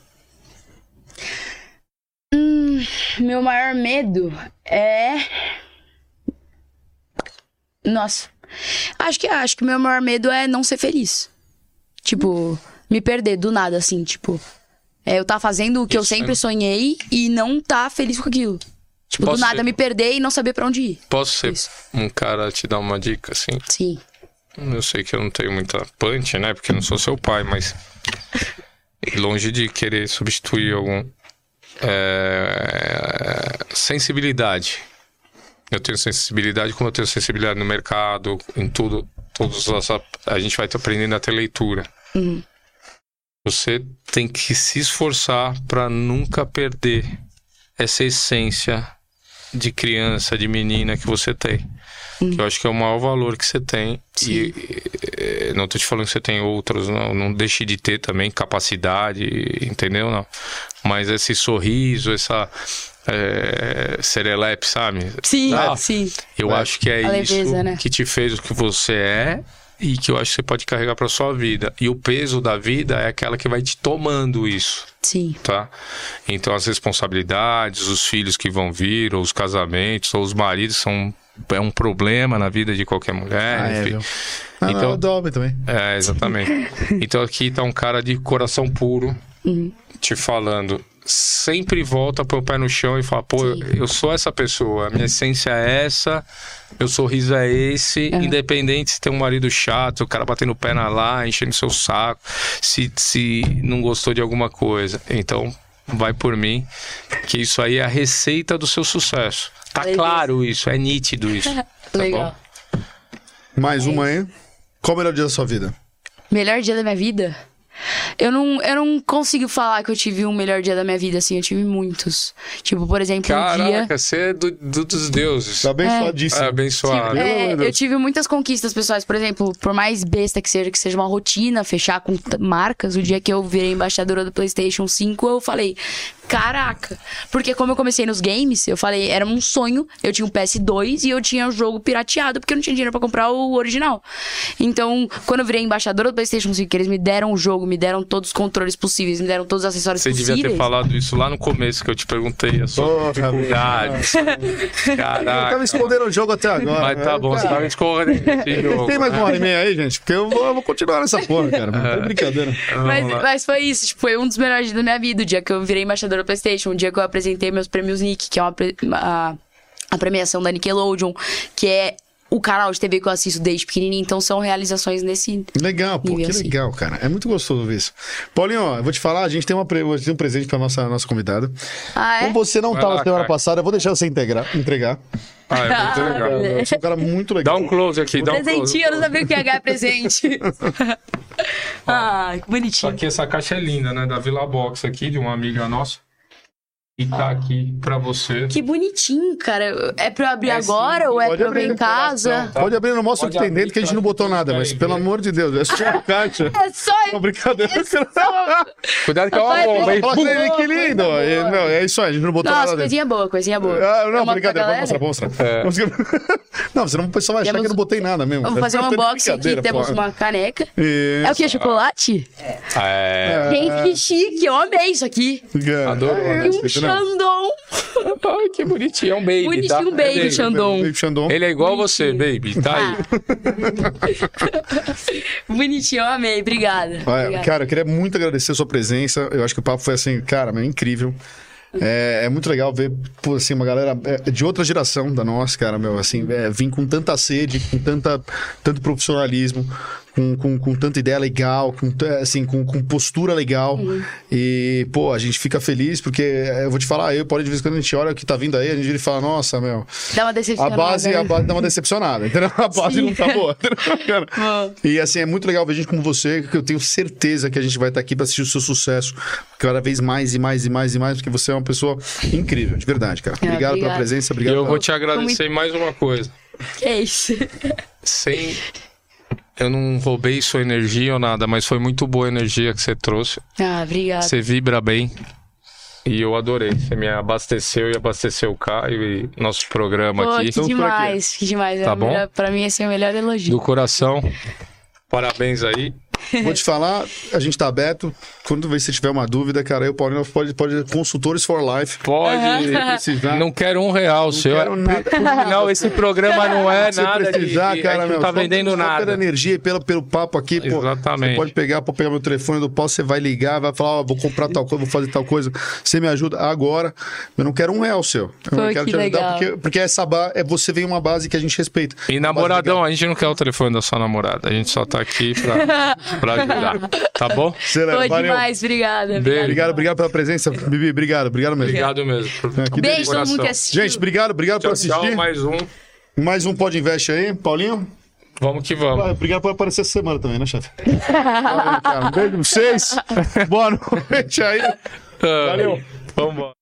Meu maior medo é. Nossa. Acho que acho que meu maior medo é não ser feliz. Tipo, me perder do nada, assim, tipo. É eu tá fazendo o que eu Isso, sempre né? sonhei e não tá feliz com aquilo. Tipo, Posso do nada ser- me perder e não saber pra onde ir. Posso ser Isso. um cara te dar uma dica, assim? Sim. Eu sei que eu não tenho muita punch, né? Porque eu não sou seu pai, mas. Longe de querer substituir algum. é, Sensibilidade. Eu tenho sensibilidade como eu tenho sensibilidade no mercado, em tudo. Todos as... A gente vai aprendendo a ter leitura. Você tem que se esforçar para nunca perder essa essência de criança, de menina que você tem. Que eu acho que é o maior valor que você tem. E, eh, não tô te falando que você tem outros, não. Não deixe de ter também capacidade, entendeu? Não. Mas esse sorriso, essa é, serelepe, sabe? Sim, Ah, sim. Eu acho que é A isso leveza, né? que te fez o que você é e que eu acho que você pode carregar para sua vida. E o peso da vida é aquela que vai te tomando isso Sim. tá? Então as responsabilidades, os filhos que vão vir, ou os casamentos, ou os maridos são é um problema na vida de qualquer mulher, Ah, é, enfim. viu? Ah, Então- não, dorme também. É, exatamente. então aqui tá um cara de coração puro Uhum. te falando. Sempre volta, põe o pé no chão e fala: pô, eu, eu sou essa pessoa, a minha essência é essa, meu sorriso é esse, Uhum. independente se tem um marido chato, o cara batendo o pé na lá, enchendo seu saco, se, se não gostou de alguma coisa. Então, vai por mim, que isso aí é a receita do seu sucesso. Tá Beleza. claro isso, é nítido isso. tá Legal. bom? Mais uma aí. Qual o melhor dia da sua vida? Melhor dia da minha vida? Eu não, eu não consigo falar que eu tive um melhor dia da minha vida, assim. Eu tive muitos. Tipo, por exemplo, um dia. Caraca, você é do, do- dos deuses. Tá abençoadíssimo. É, abençoado. Pelo É, eu tive muitas conquistas pessoais, por exemplo, por mais besta que seja, que seja uma rotina, fechar com marcas, o dia que eu virei embaixadora do PlayStation 5, eu falei, caraca. Porque como eu comecei nos games, eu falei, era um sonho, eu tinha um PS2 e eu tinha o jogo pirateado, porque eu não tinha dinheiro pra comprar o original. Então, quando eu virei embaixadora do PlayStation 5, que eles me deram o jogo, me deram todos os controles possíveis, me deram todos os acessórios Você possíveis. devia ter falado isso lá no começo que eu te perguntei a sua Porra, dificuldade. Eu tava Caraca. escondendo o jogo até agora. Mas tá né? bom, você tava escorrendo esse jogo. Tem mais uma hora e meia aí, gente? Porque eu vou, eu vou continuar nessa porra, cara. Não É. tem brincadeira. Mas, mas foi isso, tipo, foi um dos melhores dias da minha vida. O dia que eu virei embaixadora do PlayStation, o dia que eu apresentei meus prêmios Nick, que é uma, a, a premiação da Nickelodeon, que é o canal de TV que eu assisto desde pequenininho. Então são realizações nesse. Legal, pô, Nível que assim. legal, cara. É muito gostoso ver isso. Paulinho, ó, eu vou te falar, a gente tem, uma, tenho um presente pra nossa, nossa convidada. Ah, é? Como você não Vai tava lá, semana cara. passada, eu vou deixar você integrar, entregar. Ah, é muito legal. Eu sou um cara muito Dá legal. um close aqui, dá um close. Presentinho, eu não sabia o que ia ganhar presente. ah, que bonitinho. aqui, essa caixa é linda, né? Da Vila Box aqui, de uma amiga nossa. E tá aqui pra você. Que bonitinho, cara. É pra eu abrir É agora sim, ou é pode pra eu ver abrir em casa? coração, tá? Pode abrir, não mostra o Pode que tem dentro, que a gente pra não botou nada, mas pelo amor de Deus, é só a caixa. É só Não, brincadeira. Cuidado que é uma bomba, hein? Que, lindo. É, não, é isso aí, a gente não botou Nossa, nada dentro. coisinha boa, coisinha boa. Ah, não, brincadeira, pra vamos mostrar, vamos mostrar. Não, senão o pessoal vai achar Temos- que eu não botei nada mesmo. Vamos fazer um unboxing aqui, temos uma caneca. Isso. É o que? Chocolate? É. Gente, que chique, eu amei isso aqui. Adorou, né? Xandão. Ai, que bonitinho. É um baby, Bonitinho, tá? um baby, É baby. Xandão. Baby Xandão. Ele é igual você, baby. Tá aí. Bonitinho, eu amei, obrigada. Olha, Obrigada. cara, eu queria muito agradecer a sua presença. Eu acho que o papo foi assim, cara, meu, incrível. É, é muito legal ver, pô, assim, uma galera é, de outra geração da nossa, cara, meu, assim, é, vir com tanta sede, com tanta, tanto profissionalismo, com, com, com tanta ideia legal, com, assim, com, com postura legal. E, pô, a gente fica feliz porque eu vou te falar, eu pode de vez em quando a gente olha o que tá vindo aí, a gente vira e fala, nossa, meu, Dá uma a decepcionada. base, né? a base dá uma decepcionada, entendeu? A base Sim. não tá boa. E assim, é muito legal ver gente como você, que eu tenho certeza que a gente vai estar aqui pra assistir o seu sucesso cada vez mais e mais e mais e mais, porque você é uma pessoa incrível, de verdade, cara. Ah, Obrigado pela obrigada. presença, E obrigado. eu pela- vou te agradecer mais uma coisa. Que é isso. Sem. Eu não roubei sua energia ou nada, mas foi muito boa a energia que você trouxe. Ah, obrigada. Você vibra bem. E eu adorei. Você me abasteceu e abasteceu o Caio e nosso programa Pô, aqui. que aqui. demais, que demais. É Tá o bom? melhor- pra mim, esse é o melhor elogio. Do coração. Parabéns aí. Vou te falar, a gente tá aberto. Quando você tiver uma dúvida, cara, eu Paulinho pode, pode consultores for life. Pode. Precisar. Não quero um real, seu. quero nada. Não, esse programa não é Se nada. precisar, de- cara, meu, não tá só- vendendo só nada. Pela energia e pelo, pelo papo aqui, pô. Exatamente. Você pode pegar, pode pegar meu telefone do Paulo, você vai ligar, vai falar, ó, vou comprar tal coisa, vou fazer tal coisa. Você me ajuda agora. Eu não quero um real seu. Eu Pô, quero que te ajudar legal. porque, porque essa ba é você vem uma base que a gente respeita. E namoradão, a gente não quer o telefone da sua namorada. A gente só tá aqui pra, pra ajudar. Tá bom? Será? Pô, Valeu. demais, obrigada. Beijo. Obrigado, obrigado pela presença, Bibi. Obrigado, obrigado mesmo. Obrigado mesmo. que Beijo todo mundo que assistiu. Gente, obrigado, obrigado por Tchau, assistir. tchau, mais um. Mais um Pod Invest aí, Paulinho. Vamos que vamos. Obrigado por aparecer essa semana também, né, chefe? Valeu, cara. Um beijo pra vocês. Boa noite aí. Valeu. Vamos embora.